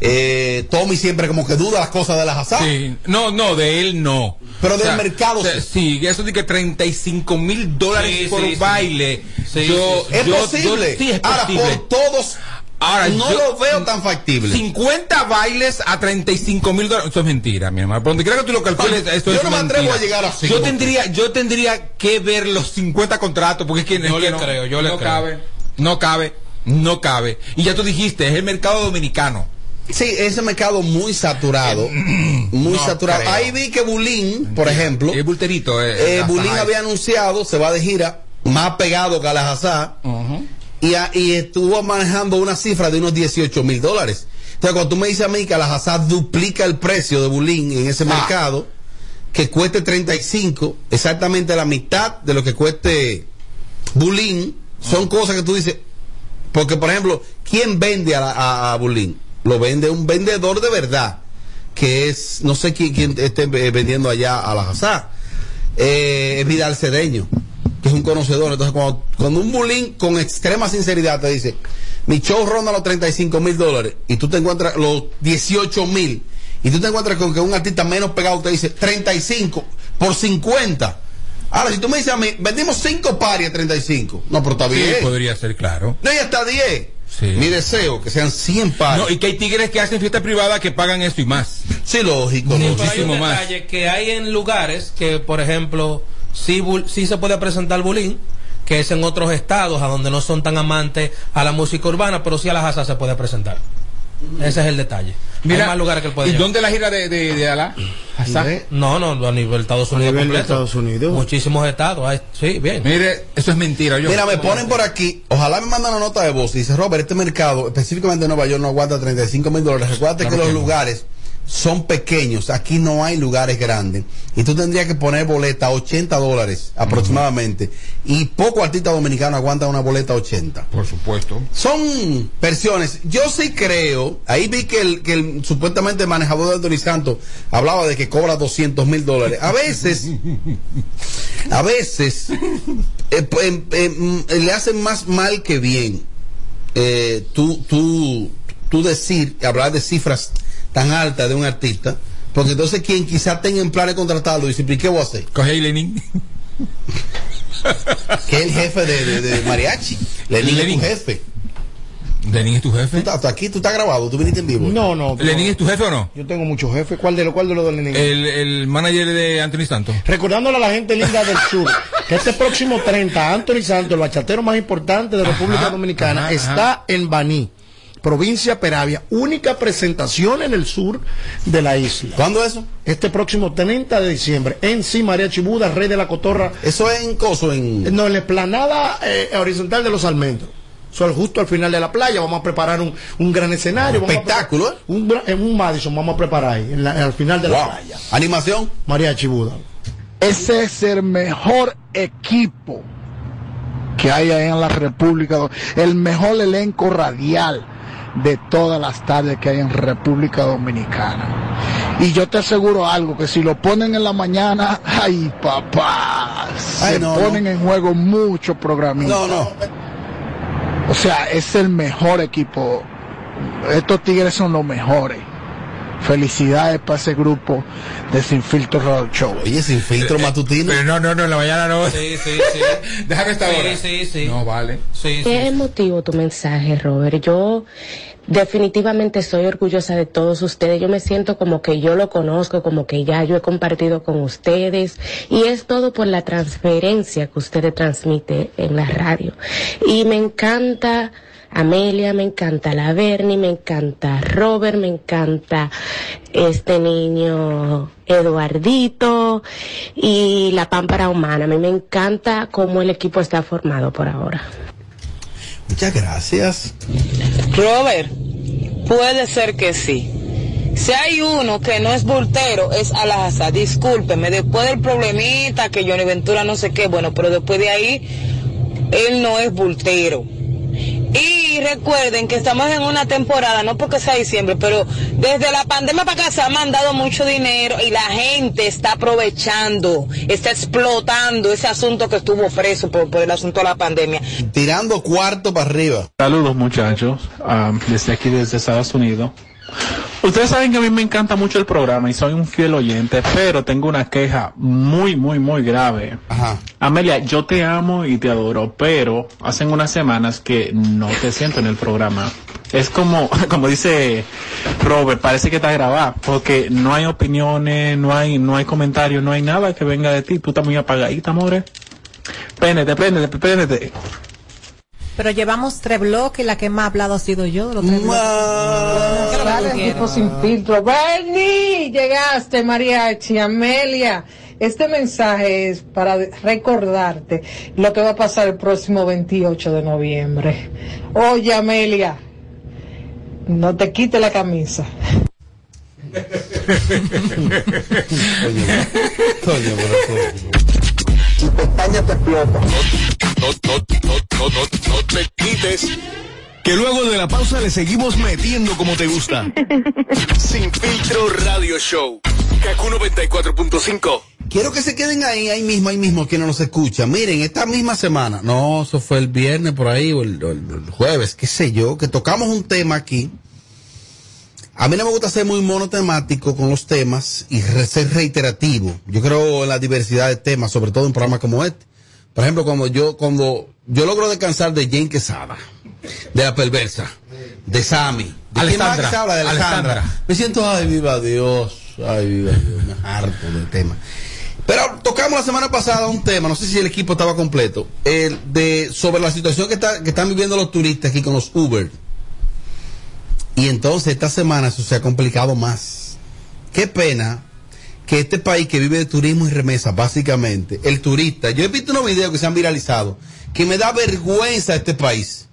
Eh, Tommy siempre como que duda las cosas de las asas. Sí. No, no, de él no. Pero del mercado o sea, sí. eso de que 35 mil dólares Sí, por sí, sí. baile. Sí, yo, Es yo- posible. yo- sí, es Ahora, posible. por todos, Ahora, no yo- lo veo tan factible. 50 bailes a 35 mil dólares. Eso es mentira, mi hermano. Por donde quiera que tú lo calcules, esto Yo es no me atrevo mentira. a llegar así Yo tendría, yo tendría que ver los 50 contratos, porque es que, es Yo que le no, creo, yo le no creo. cabe, no cabe, no cabe. Y ya tú dijiste, es el mercado dominicano. Sí, ese mercado muy saturado. muy No saturado. creo. Ahí vi que Bulín, por ejemplo, Es bulterito. Eh, eh, Bulín había anunciado, se va de gira, más pegado que a la Hazá, y, a- y estuvo manejando una cifra de unos 18 mil dólares. Entonces, cuando tú me dices a mí que la Hazá duplica el precio de Bulín en Ah. ese mercado, que cueste 35, exactamente la mitad de lo que cueste Bulín, son cosas que tú dices, porque por ejemplo, ¿quién vende a, a, a Bulín? Lo vende un vendedor de verdad, que es, no sé quién, quién esté eh, vendiendo allá a la Hazá. Eh, es Vidal Cedeño, que es un conocedor. Entonces, cuando, cuando un Bulín con extrema sinceridad te dice, mi show ronda los 35 mil dólares, y tú te encuentras los 18 mil, y tú te encuentras con que un artista menos pegado te dice 35 por 50. Ahora, si tú me dices a mí, vendimos 5 pares a 35. No, pero está Sí, bien. podría ser, claro. No, y hasta 10. Sí. Mi deseo, que sean 100 pares. No, y que hay tigres que hacen fiesta privada que pagan eso y más. Sí, lógico. Sí, pero hay un Muchísimo más. detalle que hay en lugares que, por ejemplo, sí, bul- sí se puede presentar bulín, que es en otros estados a donde no son tan amantes a la música urbana, pero sí a la jazza se puede presentar. Ese es el detalle. hay más lugares que él puede ¿Y llevar. dónde la gira de, de, de Alá? No, no, a nivel de Estados A Unidos nivel de completo. Estados Unidos. Muchísimos estados. hay- sí, bien. Mire, eso es mentira. Yo. Mira, me ponen por aquí, ojalá me mandan una nota de voz. Dice, Robert, este mercado, específicamente en Nueva York, no aguanta 35 mil dólares. Recuerda que los lugares son pequeños, aquí no hay lugares grandes. Y tú tendrías que poner boleta a 80 dólares aproximadamente. Y poco artista dominicano aguanta una boleta a 80. Por supuesto. Son versiones. Yo sí creo. Ahí vi que el, que el supuestamente manejador de Anthony Santos hablaba de que cobra 200 mil dólares. A veces, *laughs* a veces, eh, pues, em, em, le hacen más mal que bien. Eh, tú, tú, tú decir, hablar de cifras tan altas de un artista. Porque entonces quien quizás tenga en planes contratarlo dice, ¿y qué voy a hacer? Coge ahí Lenin. *laughs* Que es el jefe de, de- de mariachi. Lenin, Lenin. es tu jefe. ¿Lenin es tu Tú jefe? estás, tú aquí, tú estás grabado, tú viniste en vivo. No, no. ¿Lenin no. es tu jefe o no? Yo tengo muchos jefes. ¿Cuál de los cuál de los de Lenin? El, el manager de Anthony Santos. Recordándole a la gente linda del sur que este próximo 30, Anthony Santos, el bachatero más importante de República Ajá, Dominicana, ajá, está en Baní, provincia Peravia. Única presentación en el sur de la isla. ¿Cuándo eso? Este próximo 30 de diciembre, en sí, María Chibuda, Rey de la Cotorra. Eso es en Coso, en. No, en la esplanada eh, horizontal de los almendros. Eso es justo al final de la playa. Vamos a preparar un, un gran escenario. a Espectáculo, preparar- Un, en un Madison vamos a preparar ahí, en la- al final de la playa. Animación. María Chibuda. Ese es el mejor equipo que hay ahí en la República, el mejor elenco radial de todas las tardes que hay en República Dominicana. Y yo te aseguro algo, que si lo ponen en la mañana, ay papá, Ay, se no, ponen en juego muchos programitas. No, no. O sea, es el mejor equipo. Estos tigres son los mejores. Felicidades para ese grupo de Sin Filtro Show. Oye, sin filtro matutino. Pero no, no, no, en la mañana no. Sí, sí, sí. *laughs* Déjame esta Sí, hora. sí, sí. No, vale. Sí, sí. Qué emotivo tu mensaje, Robert. Yo definitivamente estoy orgullosa de todos ustedes. Yo me siento como que yo lo conozco, como que ya yo he compartido con ustedes. Y es todo por la transferencia que ustedes transmiten en la radio. Y me encanta Amelia, me encanta la Bernie, me encanta Robert, me encanta este niño Eduardito y la pámpara humana. A mí me encanta cómo el equipo está formado por ahora. Muchas gracias. Robert, puede ser que sí. Si hay uno que no es voltero, es Alaza. Discúlpeme, después del problemita que Johnny Ventura no sé qué, bueno, pero después de ahí, él no es voltero. Y recuerden que estamos en una temporada, no porque sea diciembre, pero desde la pandemia para acá se ha mandado mucho dinero y la gente está aprovechando, está explotando ese asunto que estuvo preso por, por el asunto de la pandemia. Tirando cuarto para arriba. Saludos muchachos, ah, desde aquí, desde Estados Unidos. Ustedes saben que a mí me encanta mucho el programa y soy un fiel oyente, pero tengo una queja muy, muy, muy grave. Amelia, yo te amo y te adoro, pero hacen unas semanas que no te siento en el programa. Es como, *laughs* como dice Robert, parece que está grabado, porque no hay opiniones, no hay, no hay comentarios, no hay nada que venga de ti. Tú estás muy apagadita, amore. Pénete, pénete, pénete. Pero llevamos tres bloques y la que más ha hablado ha sido yo. Los tres bloques. Sin filtro. Bernie, llegaste, Mariachi, Amelia. Este mensaje es para recordarte lo que va a pasar el próximo 28 de noviembre. Oye, Amelia, no te quite la camisa. *laughs* Tu pestaña te explota. No, no, no, no, no, no te quites. Que luego de la pausa le seguimos metiendo como te gusta. *laughs* Sin filtro radio show. Kaku 94.5. Quiero que se queden ahí, ahí mismo, ahí mismo, que no nos escuchan. Miren, esta misma semana, no, eso fue el viernes por ahí, o el, o el- el jueves, qué sé yo, que tocamos un tema aquí. A mí no me gusta ser muy monotemático con los temas y ser reiterativo. Yo creo en la diversidad de temas, sobre todo en programas como este. Por ejemplo, cuando yo, cuando yo logro descansar de Jane Quesada, de la perversa, de Sammy, de se habla de. Alejandra. Me siento, ay, viva Dios, ay, viva Dios, me harto del tema. Pero tocamos la semana pasada un tema, no sé si el equipo estaba completo, el de sobre la situación que, está, que están viviendo los turistas aquí con los Uber. Y entonces esta semana eso se ha complicado más. Qué pena que este país que vive de turismo y remesa, básicamente, el turista, yo he visto unos videos que se han viralizado, que me da vergüenza este país.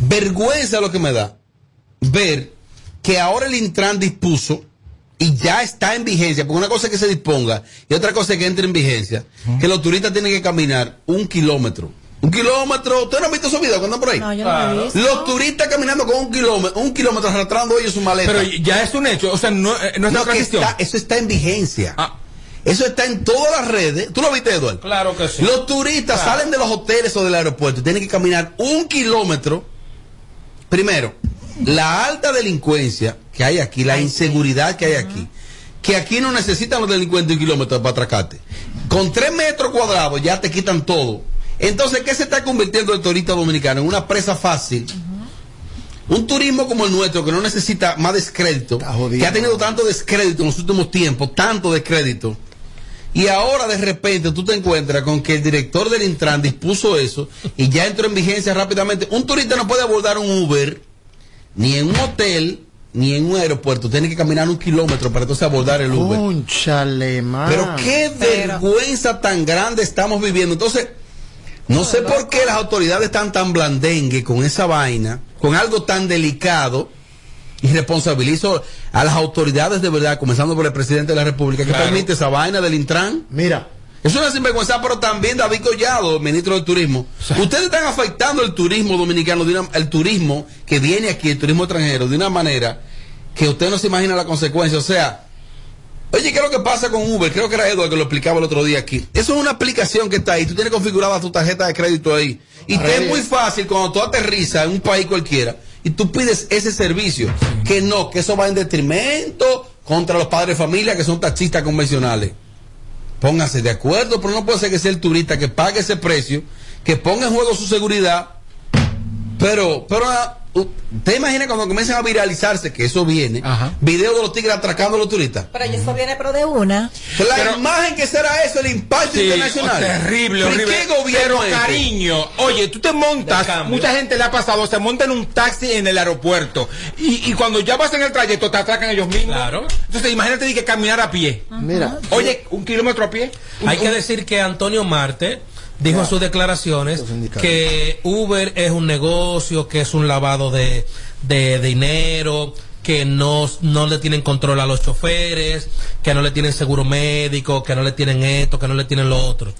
Vergüenza lo que me da ver que ahora el Intran dispuso y ya está en vigencia, porque una cosa es que se disponga y otra cosa es que entre en vigencia, que los turistas tienen que caminar un kilómetro. Un kilómetro, ¿ustedes no han visto esos videos cuando andan por ahí? No, yo no lo he visto. Los turistas caminando con un kilómetro, un kilómetro arrastrando ellos su maleta. Pero ya es un hecho, o sea, no, eh, no es No, que cuestión. está- eso está en vigencia. Eso está en todas las redes. ¿Tú lo viste, Eduardo? Claro que sí. Los turistas Claro. salen de los hoteles o del aeropuerto y tienen que caminar un kilómetro. Primero, la alta delincuencia que hay aquí, la inseguridad que hay aquí, que aquí no necesitan los delincuentes un kilómetro para atracarte. Con tres metros cuadrados ya te quitan todo. Entonces, ¿qué se está convirtiendo el turista dominicano? En una presa fácil. Un turismo como el nuestro, que no necesita más descrédito, que ha tenido tanto descrédito en los últimos tiempos, tanto descrédito. Y ahora de repente tú te encuentras con que el director del Intran dispuso eso y ya entró en vigencia rápidamente. Un turista no puede abordar un Uber, ni en un hotel, ni en un aeropuerto. Tiene que caminar un kilómetro para entonces abordar el Uber. Cónchale, man. Pero qué vergüenza tan grande estamos viviendo. Entonces, no sé por qué las autoridades están tan blandengue con esa vaina, con algo tan delicado. Y responsabilizo a las autoridades de verdad, comenzando por el presidente de la República, que Claro. permite esa vaina del Intran. Mira. Es una sinvergüenza, pero también David Collado, ministro del Turismo. Ustedes están afectando el turismo dominicano, de una- el turismo que viene aquí, el turismo extranjero, de una manera que usted no se imagina la consecuencia. O sea, Oye, ¿qué es lo que pasa con Uber? Creo que era Eduardo que lo explicaba el otro día aquí. Eso es una aplicación que está ahí. Tú tienes configurada tu tarjeta de crédito ahí. Y te es muy fácil cuando tú aterrizas en un país cualquiera y tú pides ese servicio. Que no, que eso va en detrimento contra los padres de familia que son taxistas convencionales. Pónganse de acuerdo, pero no puede ser que sea el turista que pague ese precio, que ponga en juego su seguridad. Pero, pero, ah, ¿te imaginas cuando comiencen a viralizarse, que eso viene, videos de los tigres atracando a los turistas? Pero eso viene pero de una. La imagen que será eso, el impacto Sí, internacional. oh, terrible, ¿Pero horrible. ¿Qué gobierno Pero cariño, oye, tú te montas, mucha gente le ha pasado, se monta en un taxi en el aeropuerto y, y cuando ya vas en el trayecto te atracan ellos mismos. Claro. Entonces imagínate di que caminar a pie. Mira. Oye, un kilómetro a pie. Hay que decir que Antonio Marte dijo en sus declaraciones que Uber es un negocio, que es un lavado de, de dinero, que no, no le tienen control a los choferes, que no le tienen seguro médico, que no le tienen esto, que no le tienen lo otro.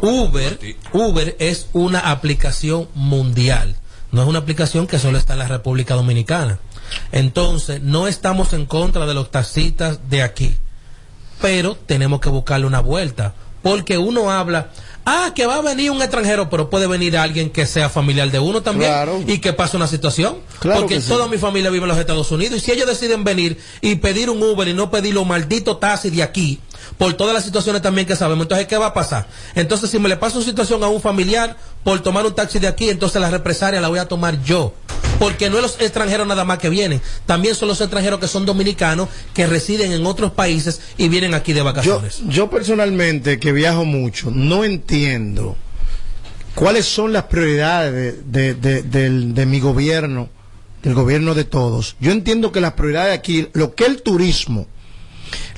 Uber, Uber es una aplicación mundial No es una aplicación que solo está en la República Dominicana. Entonces, no estamos en contra de los taxistas de aquí, pero tenemos que buscarle una vuelta, porque uno habla, ah, que va a venir un extranjero, pero puede venir alguien que sea familiar de uno también Claro. y que pase una situación, Claro porque sí. toda mi familia vive en los Estados Unidos y si ellos deciden venir y pedir un Uber y no pedir los malditos taxis de aquí, por todas las situaciones también que sabemos, entonces ¿qué va a pasar? Entonces si me le pasa una situación a un familiar por tomar un taxi de aquí, entonces la represalia la voy a tomar yo. Porque no es los extranjeros nada más que vienen, también son los extranjeros que son dominicanos, que residen en otros países y vienen aquí de vacaciones. yo personalmente, que viajo mucho, no entiendo cuáles son las prioridades de, de- de- del- de mi gobierno, del gobierno de todos. Yo entiendo que las prioridades aquí, lo que es el turismo,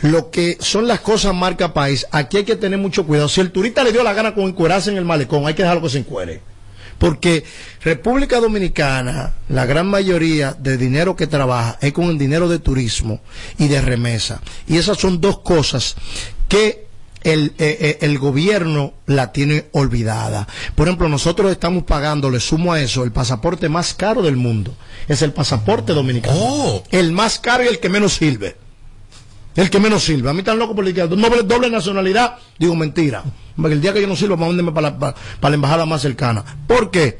lo que son las cosas marca país, aquí hay que tener mucho cuidado. Si el turista le dio la gana con encuerarse en el malecón, hay que dejarlo que se encuere. Porque República Dominicana, la gran mayoría de dinero que trabaja es con el dinero de turismo y de remesa. Y esas son dos cosas que el, eh, eh, el gobierno la tiene olvidada. Por ejemplo, nosotros estamos pagando, le sumo a eso, el pasaporte más caro del mundo. Es el pasaporte dominicano. El más caro y el que menos sirve. El que menos sirve. A mí tan loco por que doble, doble nacionalidad. Digo, mentira. Porque el día que yo no sirva, mándenme para la, para, para la embajada más cercana. ¿Por qué?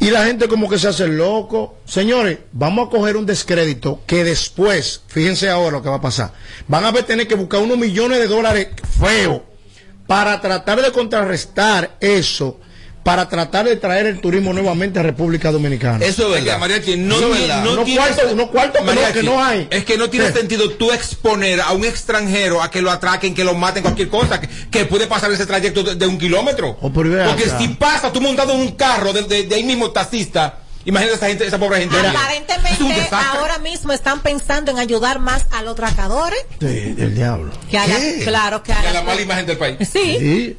Y la gente como que se hace loco. Señores, vamos a coger un descrédito que después, fíjense ahora lo que va a pasar. Van a tener que buscar unos millones de dólares feos para tratar de contrarrestar eso, para tratar de traer el turismo nuevamente a República Dominicana. Eso es verdad. Mariachi, no, Eso es tiene- verdad. no tiene- cuartos que no- Mariachi, que no hay. Es que no tiene sentido tú exponer a un extranjero a que lo atraquen, que lo maten, cualquier cosa, que, que puede pasar ese trayecto de, de un kilómetro. Oh, pero vea Porque acá. si pasa tú montado en un carro de, de- de ahí mismo taxista, imagínate esa gente, esa pobre gente. Aparentemente ahora mismo están pensando en ayudar más a los tracadores Sí, del diablo. que hagan, ¿Qué? claro, que Es la hagan. mala imagen del país. Sí. Sí,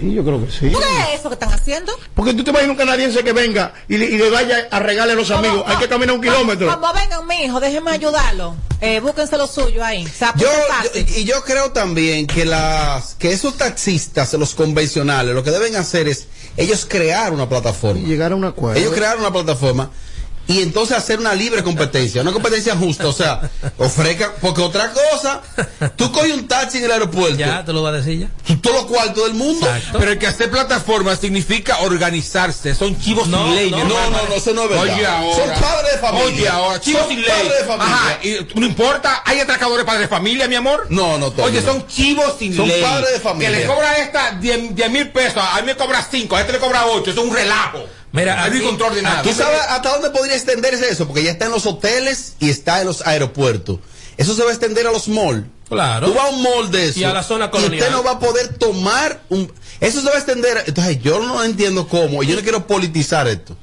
sí, yo creo que sí. ¿Tú qué es eso que están haciendo? Porque tú te imaginas un canadiense que venga y le, y le vaya a regalar a los amigos. Hay que caminar un kilómetro. Como vengan, mi hijo, déjenme ayudarlo. Eh, búsquense lo suyo ahí. O sea, Yo, y yo creo también que las que esos taxistas, los convencionales, lo que deben hacer es ellos crear una plataforma. Llegar a un acuerdo. Ellos crearon una plataforma y entonces hacer una libre competencia, una competencia justa, o sea, ofrezcan, porque otra cosa, tú coges un taxi en el aeropuerto, Ya, te lo va a decir ya. tú- todos los cuartos del mundo. Pero el que hace plataforma significa organizarse, son chivos No, sin ley. no, no, no, no, eso no es verdad. Oye, ahora. Son padres de familia. Oye, ahora, chivos Son sin ley. padres de familia. Ajá, y no importa, hay atracadores padres de familia, mi amor. No, no, Toño, Oye, no. son chivos sin Son ley. padres de familia. Que le cobra a esta 10 mil pesos, a mí me cobra 5, a este le cobra 8, eso es un relajo. Mira, hay aquí- control de nada. ¿Tú sabes hasta dónde podría extenderse eso? Porque ya está en los hoteles y está en los aeropuertos. Eso se va a extender a los malls. Claro. Tú vas a un mall de eso. Y a la zona Y colonial. usted no va a poder tomar un. Eso se va a extender. Entonces, yo no entiendo cómo. Y yo no quiero politizar esto.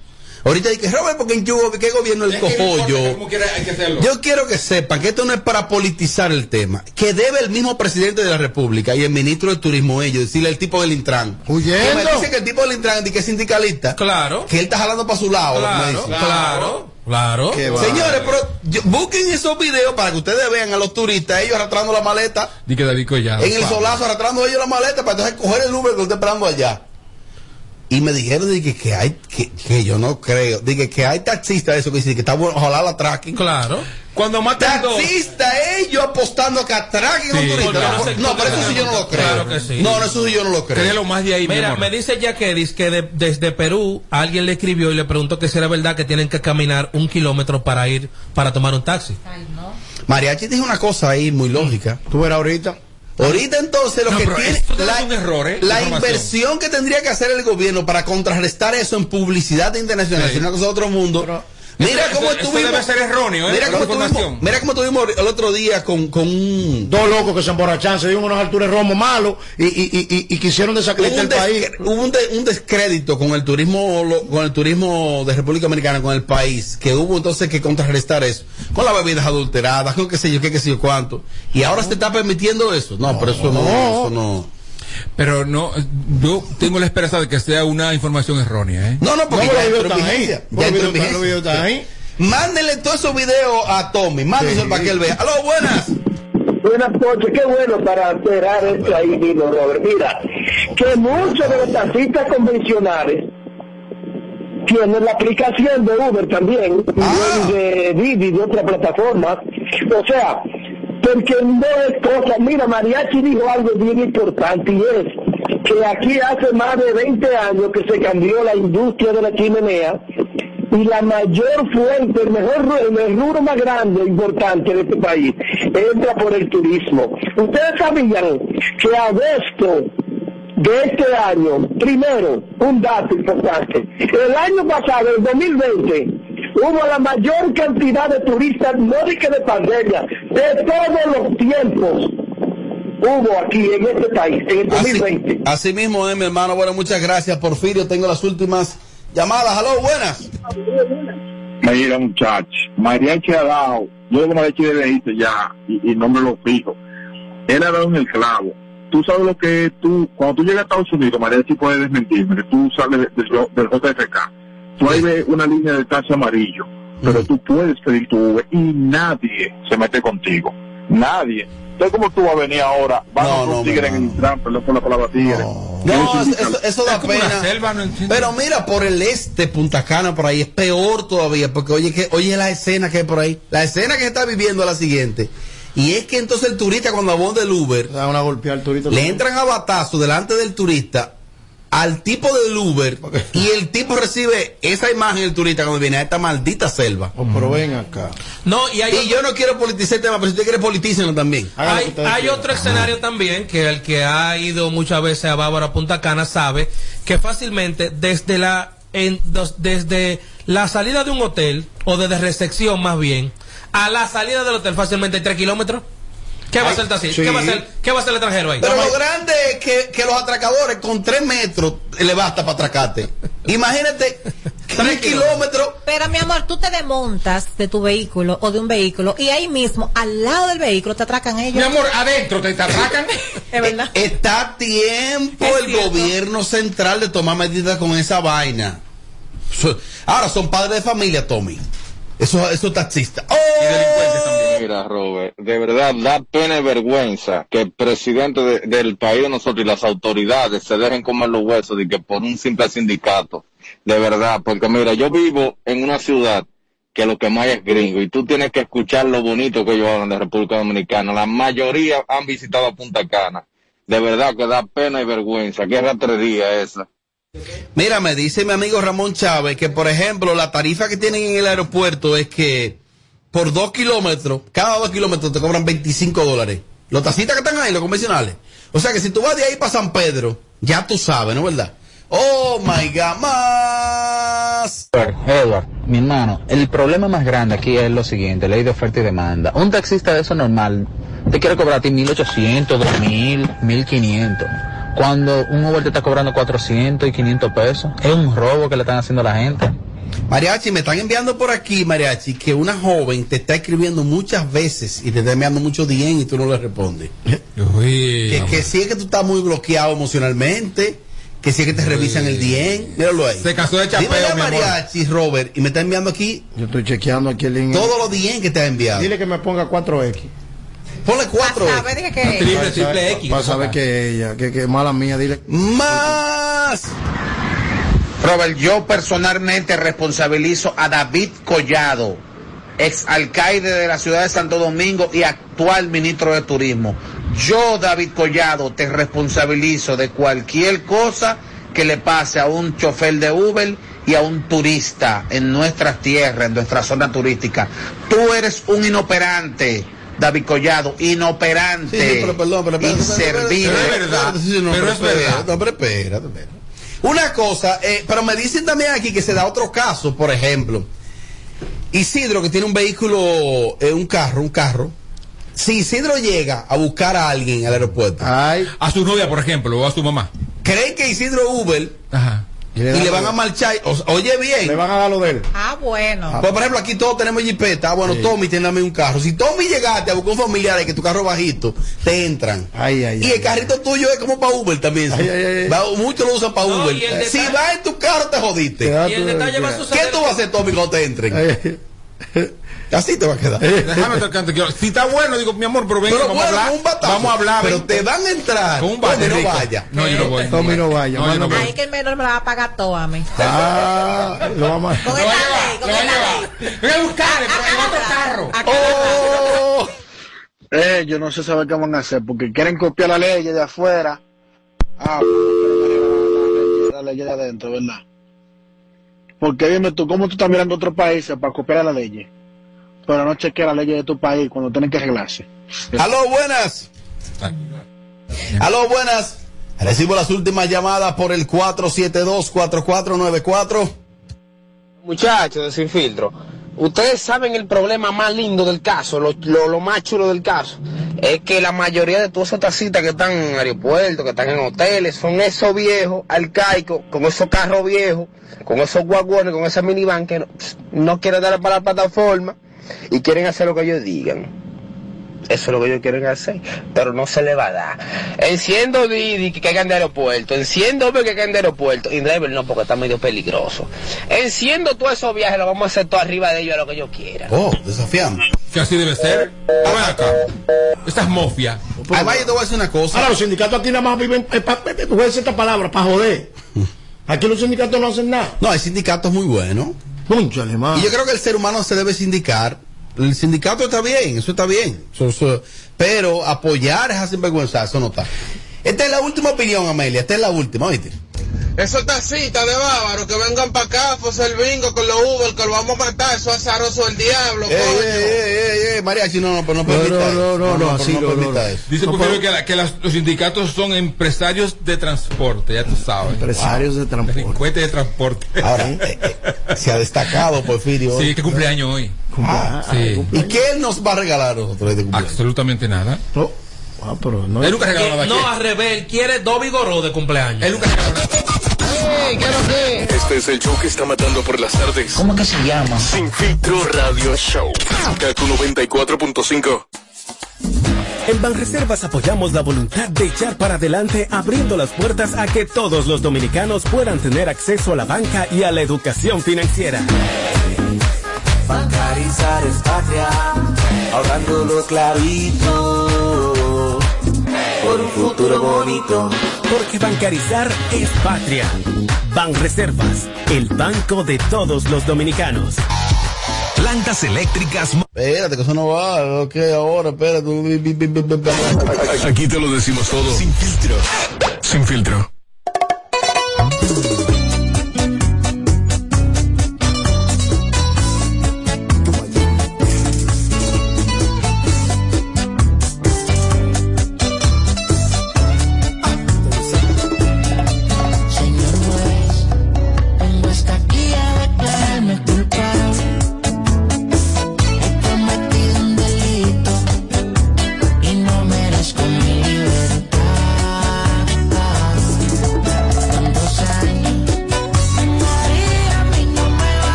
Ahorita dije, Robert, porque en ¿qué gobierno el que cojollo? hay que. Yo quiero que sepan que esto no es para politizar el tema. Que debe el mismo presidente de la República y el ministro de Turismo, ellos, decirle al tipo del Intran. Huyendo. Que me dice que el tipo del Intran, que es sindicalista. Claro. Que él está jalando para su lado. me Claro, dice. claro, claro. Señores, pero yo- busquen esos videos para que ustedes vean a los turistas, ellos arrastrando la maleta, Di que David Collado. en el solazo, arrastrando ellos la maleta para entonces coger el Uber que está esperando allá. Y me dijeron dije, que hay, que, que yo no creo, dije que hay taxistas de eso que dicen que está bueno, ojalá la atraquen. Claro. Cuando matan dos. Taxistas, ellos apostando a que atraquen un Sí, turista. no No, no, pero eso sí yo no lo creo. Claro que sí. No, no, eso sí yo no lo creo. Créelo más de ahí, mi Mira, me dice Yaquedis que de- desde Perú alguien le escribió y le preguntó que si era verdad que tienen que caminar un kilómetro para ir para tomar un taxi. Mariachi dijo una cosa ahí muy lógica. Tú verás ahorita. Ahorita entonces lo No, que tiene la, es error, ¿eh? la inversión que tendría que hacer el gobierno para contrarrestar eso en publicidad internacional, Sí. una cosa de otro mundo. Mira Esto- cómo estuvimos. debe ser erróneo, ¿eh? Mira cómo, estuvimos, mira cómo estuvimos el otro día con, con un Dos locos que se emborrachan, se dieron unas alturas de romo malo y, y, y, y- y quisieron desacreditar el país. hubo un de- un descrédito con el turismo lo- con el turismo de República Dominicana con el país que hubo entonces que contrarrestar eso con las bebidas adulteradas con qué sé yo qué qué sé yo cuánto y ahora se está permitiendo eso no, pero eso no, eso no Pero no, yo tengo la esperanza de que sea una información errónea, ¿eh? no no porque No, ya los videos están ahí. vigencia ahí. mándenle todos esos videos a Tommy mándenselo Sí. para que él vea aló buenas Buenas noches, qué bueno para cerrar esto ahí mismo, Robert. Mira, que muchos de los taxistas convencionales tiene la aplicación de Uber también, Ah. y de Didi, de otra plataforma. O sea, porque no es cosa, mira, Mariachi dijo algo bien importante y es que aquí hace más de 20 años que se cambió la industria de la chimenea y la mayor fuente, el mejor el rubro más grande e importante de este país entra por el turismo. Ustedes sabían que agosto de este año, primero, un dato importante, el año pasado, el 2020, hubo la mayor cantidad de turistas, no de que de pandemia, de todos los tiempos, hubo aquí en este país, en el 2020. Así mismo es, mi hermano. Bueno, muchas gracias, Porfirio. Tengo las últimas llamadas. Aló, buenas. Mira, muchacho, mariachi ha dado, yo como mariachi de lejito ya, y, y no me lo fijo. Él ha dado en el clavo. Tú sabes lo que tú, cuando tú llegas a Estados Unidos, mariachi puede desmentirme, tú sales de- de- del JFK, tú ahí ves una línea de taxi amarillo, pero tú puedes pedir tu Uber y nadie se mete contigo. Nadie. Entonces, ¿cómo tú vas a venir ahora? Van a un tigre en el tram, perdón por la palabra tigre. No, eso, eso- eso da Es pena. selva, no. Pero mira, por el este, Punta Cana, por ahí, es peor todavía, porque oye, que, oye la escena que hay por ahí. La escena que se está viviendo es la siguiente. Y es que entonces el turista, cuando abonda del Uber, le entran a batazo delante del turista al tipo del Uber y el tipo recibe esa imagen del turista cuando viene a esta maldita selva. Oh, pero ven acá. No, y, hay Y yo no quiero politizar el tema, pero si usted quiere politícenlo también. Hay, hay otro escenario también que el que ha ido muchas veces a Bávara Punta Cana sabe que fácilmente desde la en, dos- desde la salida de un hotel o desde recepción más bien a la salida del hotel fácilmente hay tres kilómetros. ¿Qué va a hacer el taxi? sí. ¿Qué va a hacer? ¿Qué va a hacer el extranjero ahí? Pero lo grande es que, que los atracadores con tres metros le basta para atracarte. Imagínate, *laughs* tres kilómetros. Pero mi amor, tú te desmontas de tu vehículo o de un vehículo y ahí mismo, al lado del vehículo, te atracan ellos. Mi amor, adentro te atracan. *laughs* Es verdad. Está a tiempo el gobierno central de tomar medidas con esa vaina. Ahora son padres de familia, Tommy. Eso, eso taxista. ¡Oh! Mira, Robert, de verdad da pena y vergüenza que el presidente de- del país de nosotros y las autoridades se dejen comer los huesos de que por un simple sindicato. De verdad, porque mira, yo vivo en una ciudad que lo que más es gringo y tú tienes que escuchar lo bonito que ellos hablan de República Dominicana. La mayoría han visitado a Punta Cana. De verdad que da pena y vergüenza. Qué ratrería esa. Mira, me dice mi amigo Ramón Chávez que, por ejemplo, la tarifa que tienen en el aeropuerto es que por dos kilómetros, cada dos kilómetros te cobran 25 dólares. Los tacitas que están ahí, los convencionales. O sea que si tú vas de ahí para San Pedro, ya tú sabes, ¿no es verdad? Oh my God, más. Edward, mi hermano, el problema más grande aquí es lo siguiente, ley de oferta y demanda. Un taxista de eso normal te quiere cobrar a ti 1800, 2000, 1500. Cuando un Uber te está cobrando 400 y 500 pesos, es un robo que le están haciendo a la gente. Mariachi, me están enviando por aquí, Mariachi, que una joven te está escribiendo muchas veces y te está enviando mucho DM y tú no le respondes. Que, que si es que tú estás muy bloqueado emocionalmente, que si es que te revisan el DM, míralo ahí. Se casó de chapeo, a mi amor. Mariachi, Robert, y me está enviando aquí Yo estoy chequeando aquí el link. todos los DM que te ha enviado. Dile que me ponga 4X. Ponle 4 A ver, dije que Triple, triple X. Para saber que ella, que, que mala mía, dile. Más. Robert, yo personalmente responsabilizo a David Collado, ex alcaide de la ciudad de Santo Domingo y actual ministro de Turismo. Yo, David Collado, te responsabilizo de cualquier cosa que le pase a un chofer de Uber y a un turista en nuestras tierras, en nuestra zona turística. Tú eres un inoperante. David Collado, inoperante, Sí, sí, pero perdón, pero espérate, Pero es verdad, espérate, sí, no, pero es verdad. no, pero espérate, espérate. Una cosa, eh, pero me dicen también aquí que se da otro caso, por ejemplo, Isidro que tiene un vehículo, eh, un carro, un carro. Si Isidro llega a buscar a alguien al aeropuerto, A su novia, por ejemplo, o a su mamá. ¿creen que Isidro Uber Ajá. Y le van a marchar? O- oye bien. Le van a dar lo de él. Ah, bueno. Pues, por ejemplo, aquí todos tenemos jipeta. Ah, bueno, Tommy, tiene un carro. Si Tommy llegaste a buscar un familiar y que tu carro es bajito, te entran. Ay, ay, y el carrito tuyo es como para Uber también. ¿sí? Ay, ay, ay. Va- muchos lo usan para No, Uber. Si vas en tu carro, te jodiste. Y el tu- detalle va a ¿Qué suceder. tú vas a hacer, Tommy, cuando te entren? Así te va a quedar. Déjame tocarte. que- Si está bueno, digo, mi amor, pero venga, Pero vamos bueno, a hablar. con un batazo. Vamos a hablar. Pero ven. te van a entrar. Con un bate, Tommy, no rico. vaya. No, yo no voy. Tommy no vaya. No. Ahí que el menor me la va a pagar todo a mí. Ah, lo vamos a... Con esta ley, con esta ley. Voy a buscarle, pero en otro carro. Oh. Eh, yo no sé saber qué van a hacer, porque quieren copiar la ley de afuera. Ah, pero la ley de adentro, ¿verdad? Porque dime tú, ¿cómo tú estás mirando otros países para copiar la ley? Pero no chequear la ley de tu país cuando tienen que arreglarse. Aló, buenas. Aló, buenas. Recibo las últimas llamadas por el 472-4494. Muchachos de Sin Filtro, ustedes saben el problema más lindo del caso, lo, lo- lo más chulo del caso, es que la mayoría de todas esas tacitas que están en aeropuertos, que están en hoteles, son esos viejos arcaicos, con esos carros viejos, con esos guaguones, con esa minivan que no, no quieren darle para la plataforma y quieren hacer lo que ellos digan. Eso es lo que ellos quieren hacer, pero no se le va a dar. Enciendo Didi que caigan de aeropuerto, enciendo Uber que caigan de aeropuerto, y Driver no, porque está medio peligroso. Enciendo todos esos viajes, lo vamos a hacer todo arriba de ellos a lo que ellos quieran. Oh, desafiando. Que así debe ser. A ver acá. Esta es mafia. Además, yo te voy a decir una cosa. Ahora, los sindicatos aquí nada más viven, eh, pa- eh, voy a decir esta palabra, para joder. Aquí los sindicatos no hacen nada. No, hay sindicatos muy buenos. Cónchale, man. Y yo creo que el ser humano se debe sindicar. El sindicato está bien, eso está bien. Pero apoyar es sinvergüenza, eso no está. Esta es la última opinión, Amelia. Esta es la última, ¿oíste? Esos tacitas de bávaros que vengan para acá, pues el bingo con los Uber, que lo vamos a matar, eso es azaroso del diablo, Ey, coño. ey, ey, ey, ey, mariachi, no, no, pero no permita no, eso. no, no, no, así. Dice puedo- que, la- que las- los sindicatos son empresarios de transporte, ya tú sabes. Empresarios de transporte. Delincuentes de transporte. Ahora, eh, eh, se ha destacado, Porfirio. Sí, que cumpleaños hoy. Ah, Sí. ¿Y qué él nos va a regalar nosotros este cumpleaños? Absolutamente nada. No. Ah, pero no. Él nunca regaló nada No, al revés, quiere dos vigoró de cumpleaños. Él nunca regaló nada. Este es el show que está matando por las tardes. ¿Cómo que se llama? Sin filtro radio show. Kaku 94.5. En Banreservas apoyamos la voluntad de echar para adelante abriendo las puertas a que todos los dominicanos puedan tener acceso a la banca y a la educación financiera. Bancarizar es patria, ahorrándolo clarito, por un futuro bonito. Porque bancarizar es patria. Banreservas, el banco de todos los dominicanos. Plantas eléctricas. Espérate, que eso no va. Ok, ahora, espérate. Aquí te lo decimos todo. Sin filtro. Sin filtro.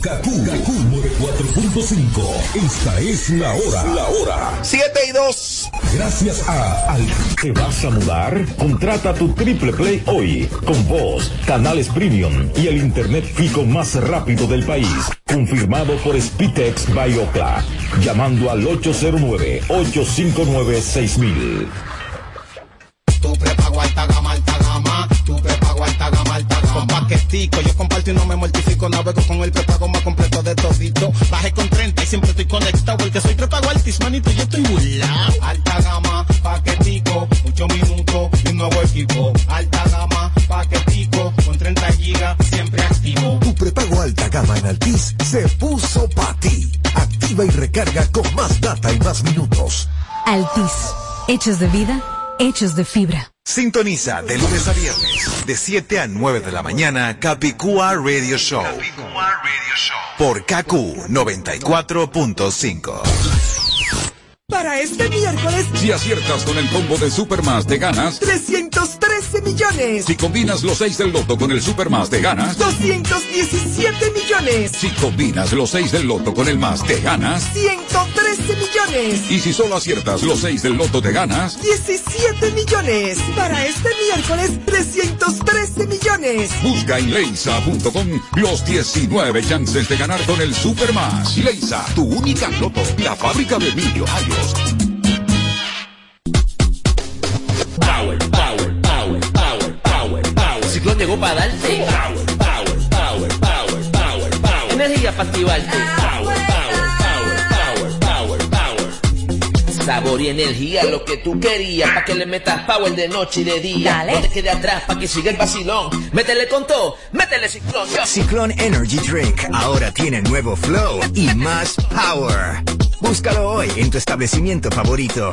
Kaku, Kaku 4.5. Esta es la hora. La hora. 7 y 2. Gracias a Al. ¿Te vas a mudar? Contrata tu Triple Play hoy. Con voz, canales premium y el internet fijo más rápido del país. Confirmado por Spitex Biocla. Llamando al 809 859 6000. Yo comparto y no me mortifico. Navego con el prepago más completo de todito. Bajé con 30 y siempre estoy conectado. El que soy prepago altis, manito, yo estoy burlao. Alta gama, paquetico, 8 minutos y un nuevo equipo. Alta gama, paquetico, con 30 gigas, siempre activo. Tu prepago alta gama en Altis se puso para ti. Activa y recarga con más data y más minutos. Altis. Hechos de vida, hechos de fibra. Sintoniza de lunes a viernes, de 7 a 9 de la mañana, Capicúa Radio Show. Por KQ 94.5. Para este miércoles, Si aciertas con el combo de Supermas de ganas, 313 millones. si combinas los 6 del loto con el Supermas de ganas, 217 millones. si combinas los 6 del loto con el más de ganas, 113 millones. y si solo aciertas los 6 del loto de ganas, 17 millones. Para este miércoles, 313 millones. busca en leisa.com los 19 chances de ganar con el Supermas. Leisa, tu única loto, la fábrica de millonarios. Power. Llegó para darte. Power, power, power, power, power, power. Energía para activarte. Power, power, power, power, power. Sabor y energía, lo que tú querías, pa' que le metas power de noche y de día. Dale. No te quedes atrás, pa' que siga el vacilón. Métele con todo, métele ciclón. yo. Ciclón Energy Drink ahora tiene nuevo flow y más power. Búscalo hoy en tu establecimiento favorito.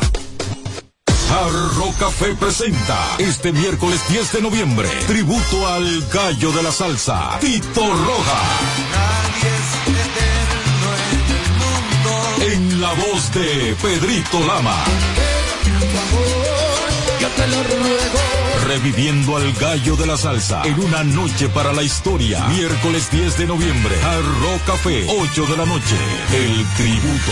Jarro Café presenta este miércoles 10 de noviembre tributo al gallo de la salsa, Tito Roja. En la voz de Pedrito Lama. Yo te lo ruego. Reviviendo al gallo de la salsa en una noche para la historia. Miércoles 10 de noviembre. Jarro Café, 8 de la noche. El tributo.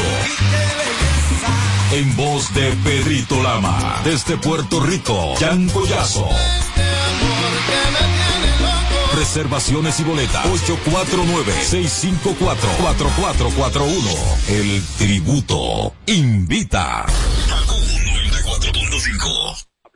En voz de Pedrito Lama. Desde Puerto Rico, Jan Collazo. Reservaciones y boletas 849-654-4441. El tributo invita.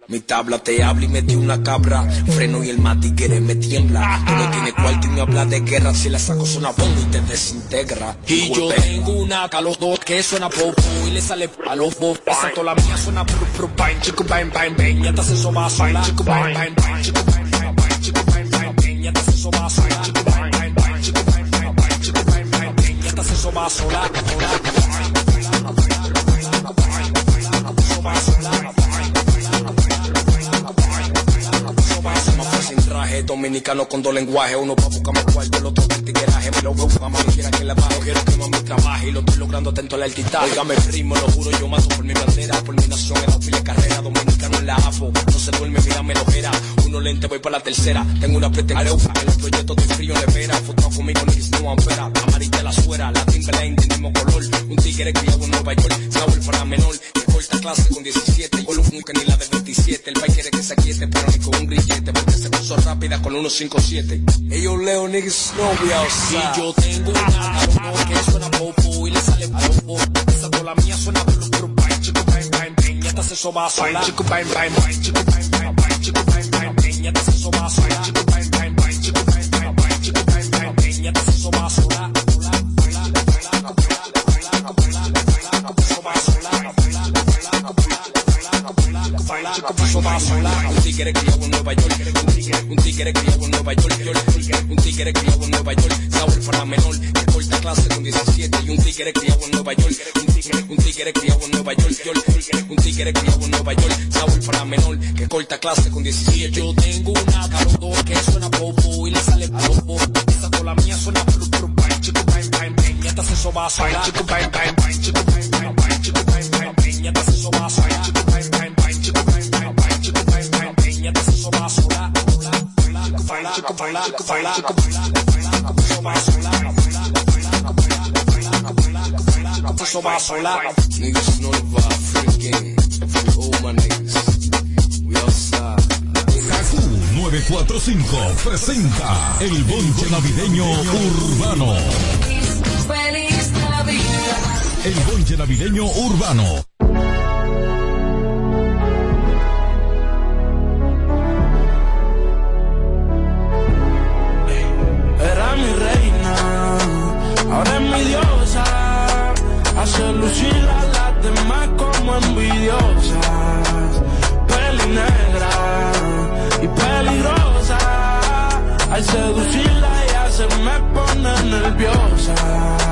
Mi tabla te habla y metí una cabra. Freno y el matiguere me tiembla. Tú no tienes cuarto y me habla de guerra. Si la saco suena bomba y te desintegra. Y yo tengo una los dos que suena popo y le sale a los dos. Esa toda la mía suena pru pru bang, chico bang bang bang. Ya te hace soba sola. Chico bang bang bang, chico bang bang bang, chico bang bang bang. Ya te hace soba sola. Chico bang bang bang, chico bang bang bang, chico bang bang bang. Ya te hace soba sola. Traje dominicano con dos lenguajes. Uno pa' buscarme cuarto el otro el tigueraje. Me lo veo pa' mami quiera que la bajo quiero que mami trabaje. Y lo estoy logrando atento al altitaje Óigame el ritmo lo juro yo mato por mi bandera por mi nación en la fila carrera. Dominicano en la AFO no se duerme mírame lo era uno lente voy para la tercera. Tengo una pretensión en los proyectos estoy frío en la vera foto conmigo ni no ampera amarilla la suera la Timberlane del mismo color. Un tigre criado en Nueva York Saúl para menor. Que corta clase con 17 yo lo nunca ni la de 27 el país quiere que se aquiete pero ni con un grillete porque se puso rápida con 157 ellos leo niggas novia y yo tengo una cabrón que suena popo y le sale popo esa toda la mía suena blu blu bang chico bang bang bang ya te hace soba sola chico bang bang bang chico bang bang Un tigre criado en Nueva York. Un tigre, criado en Nueva York. Un tigre. Saúl para menor. Clase con 17. Y un tigre criado en Nueva York. Un tigre, un tigre criado en Nueva York. Un tigre criado en Nueva York. Saúl para menor. Que corta clase con 17. Yo tengo una cabrón que suena popo y le sale popo. Esta toda la mía suena pru pru bang. Chico bang bang bang. Ya te hace soba sola. Chico bang bang bang. Chico bang bang bang. Chico bang bang bang. Ya te hace soba sola. Chico bang bang bang. Chico bang bang bang. Chico bang bang bang. Ya te hace soba sola. Chico baila, chico baila, chico baila, chico baila, chico baila, chico baila, eso va a solar. Niggas know the vibe, freaking. For all my niggas. We outside. Kaku 945 presenta el bonche navideño urbano. Feliz Navidad. El bonche navideño urbano. Hace lucir a las demás como envidiosas. Peli negra y peligrosa. Al seducirla ella se me pone nerviosa.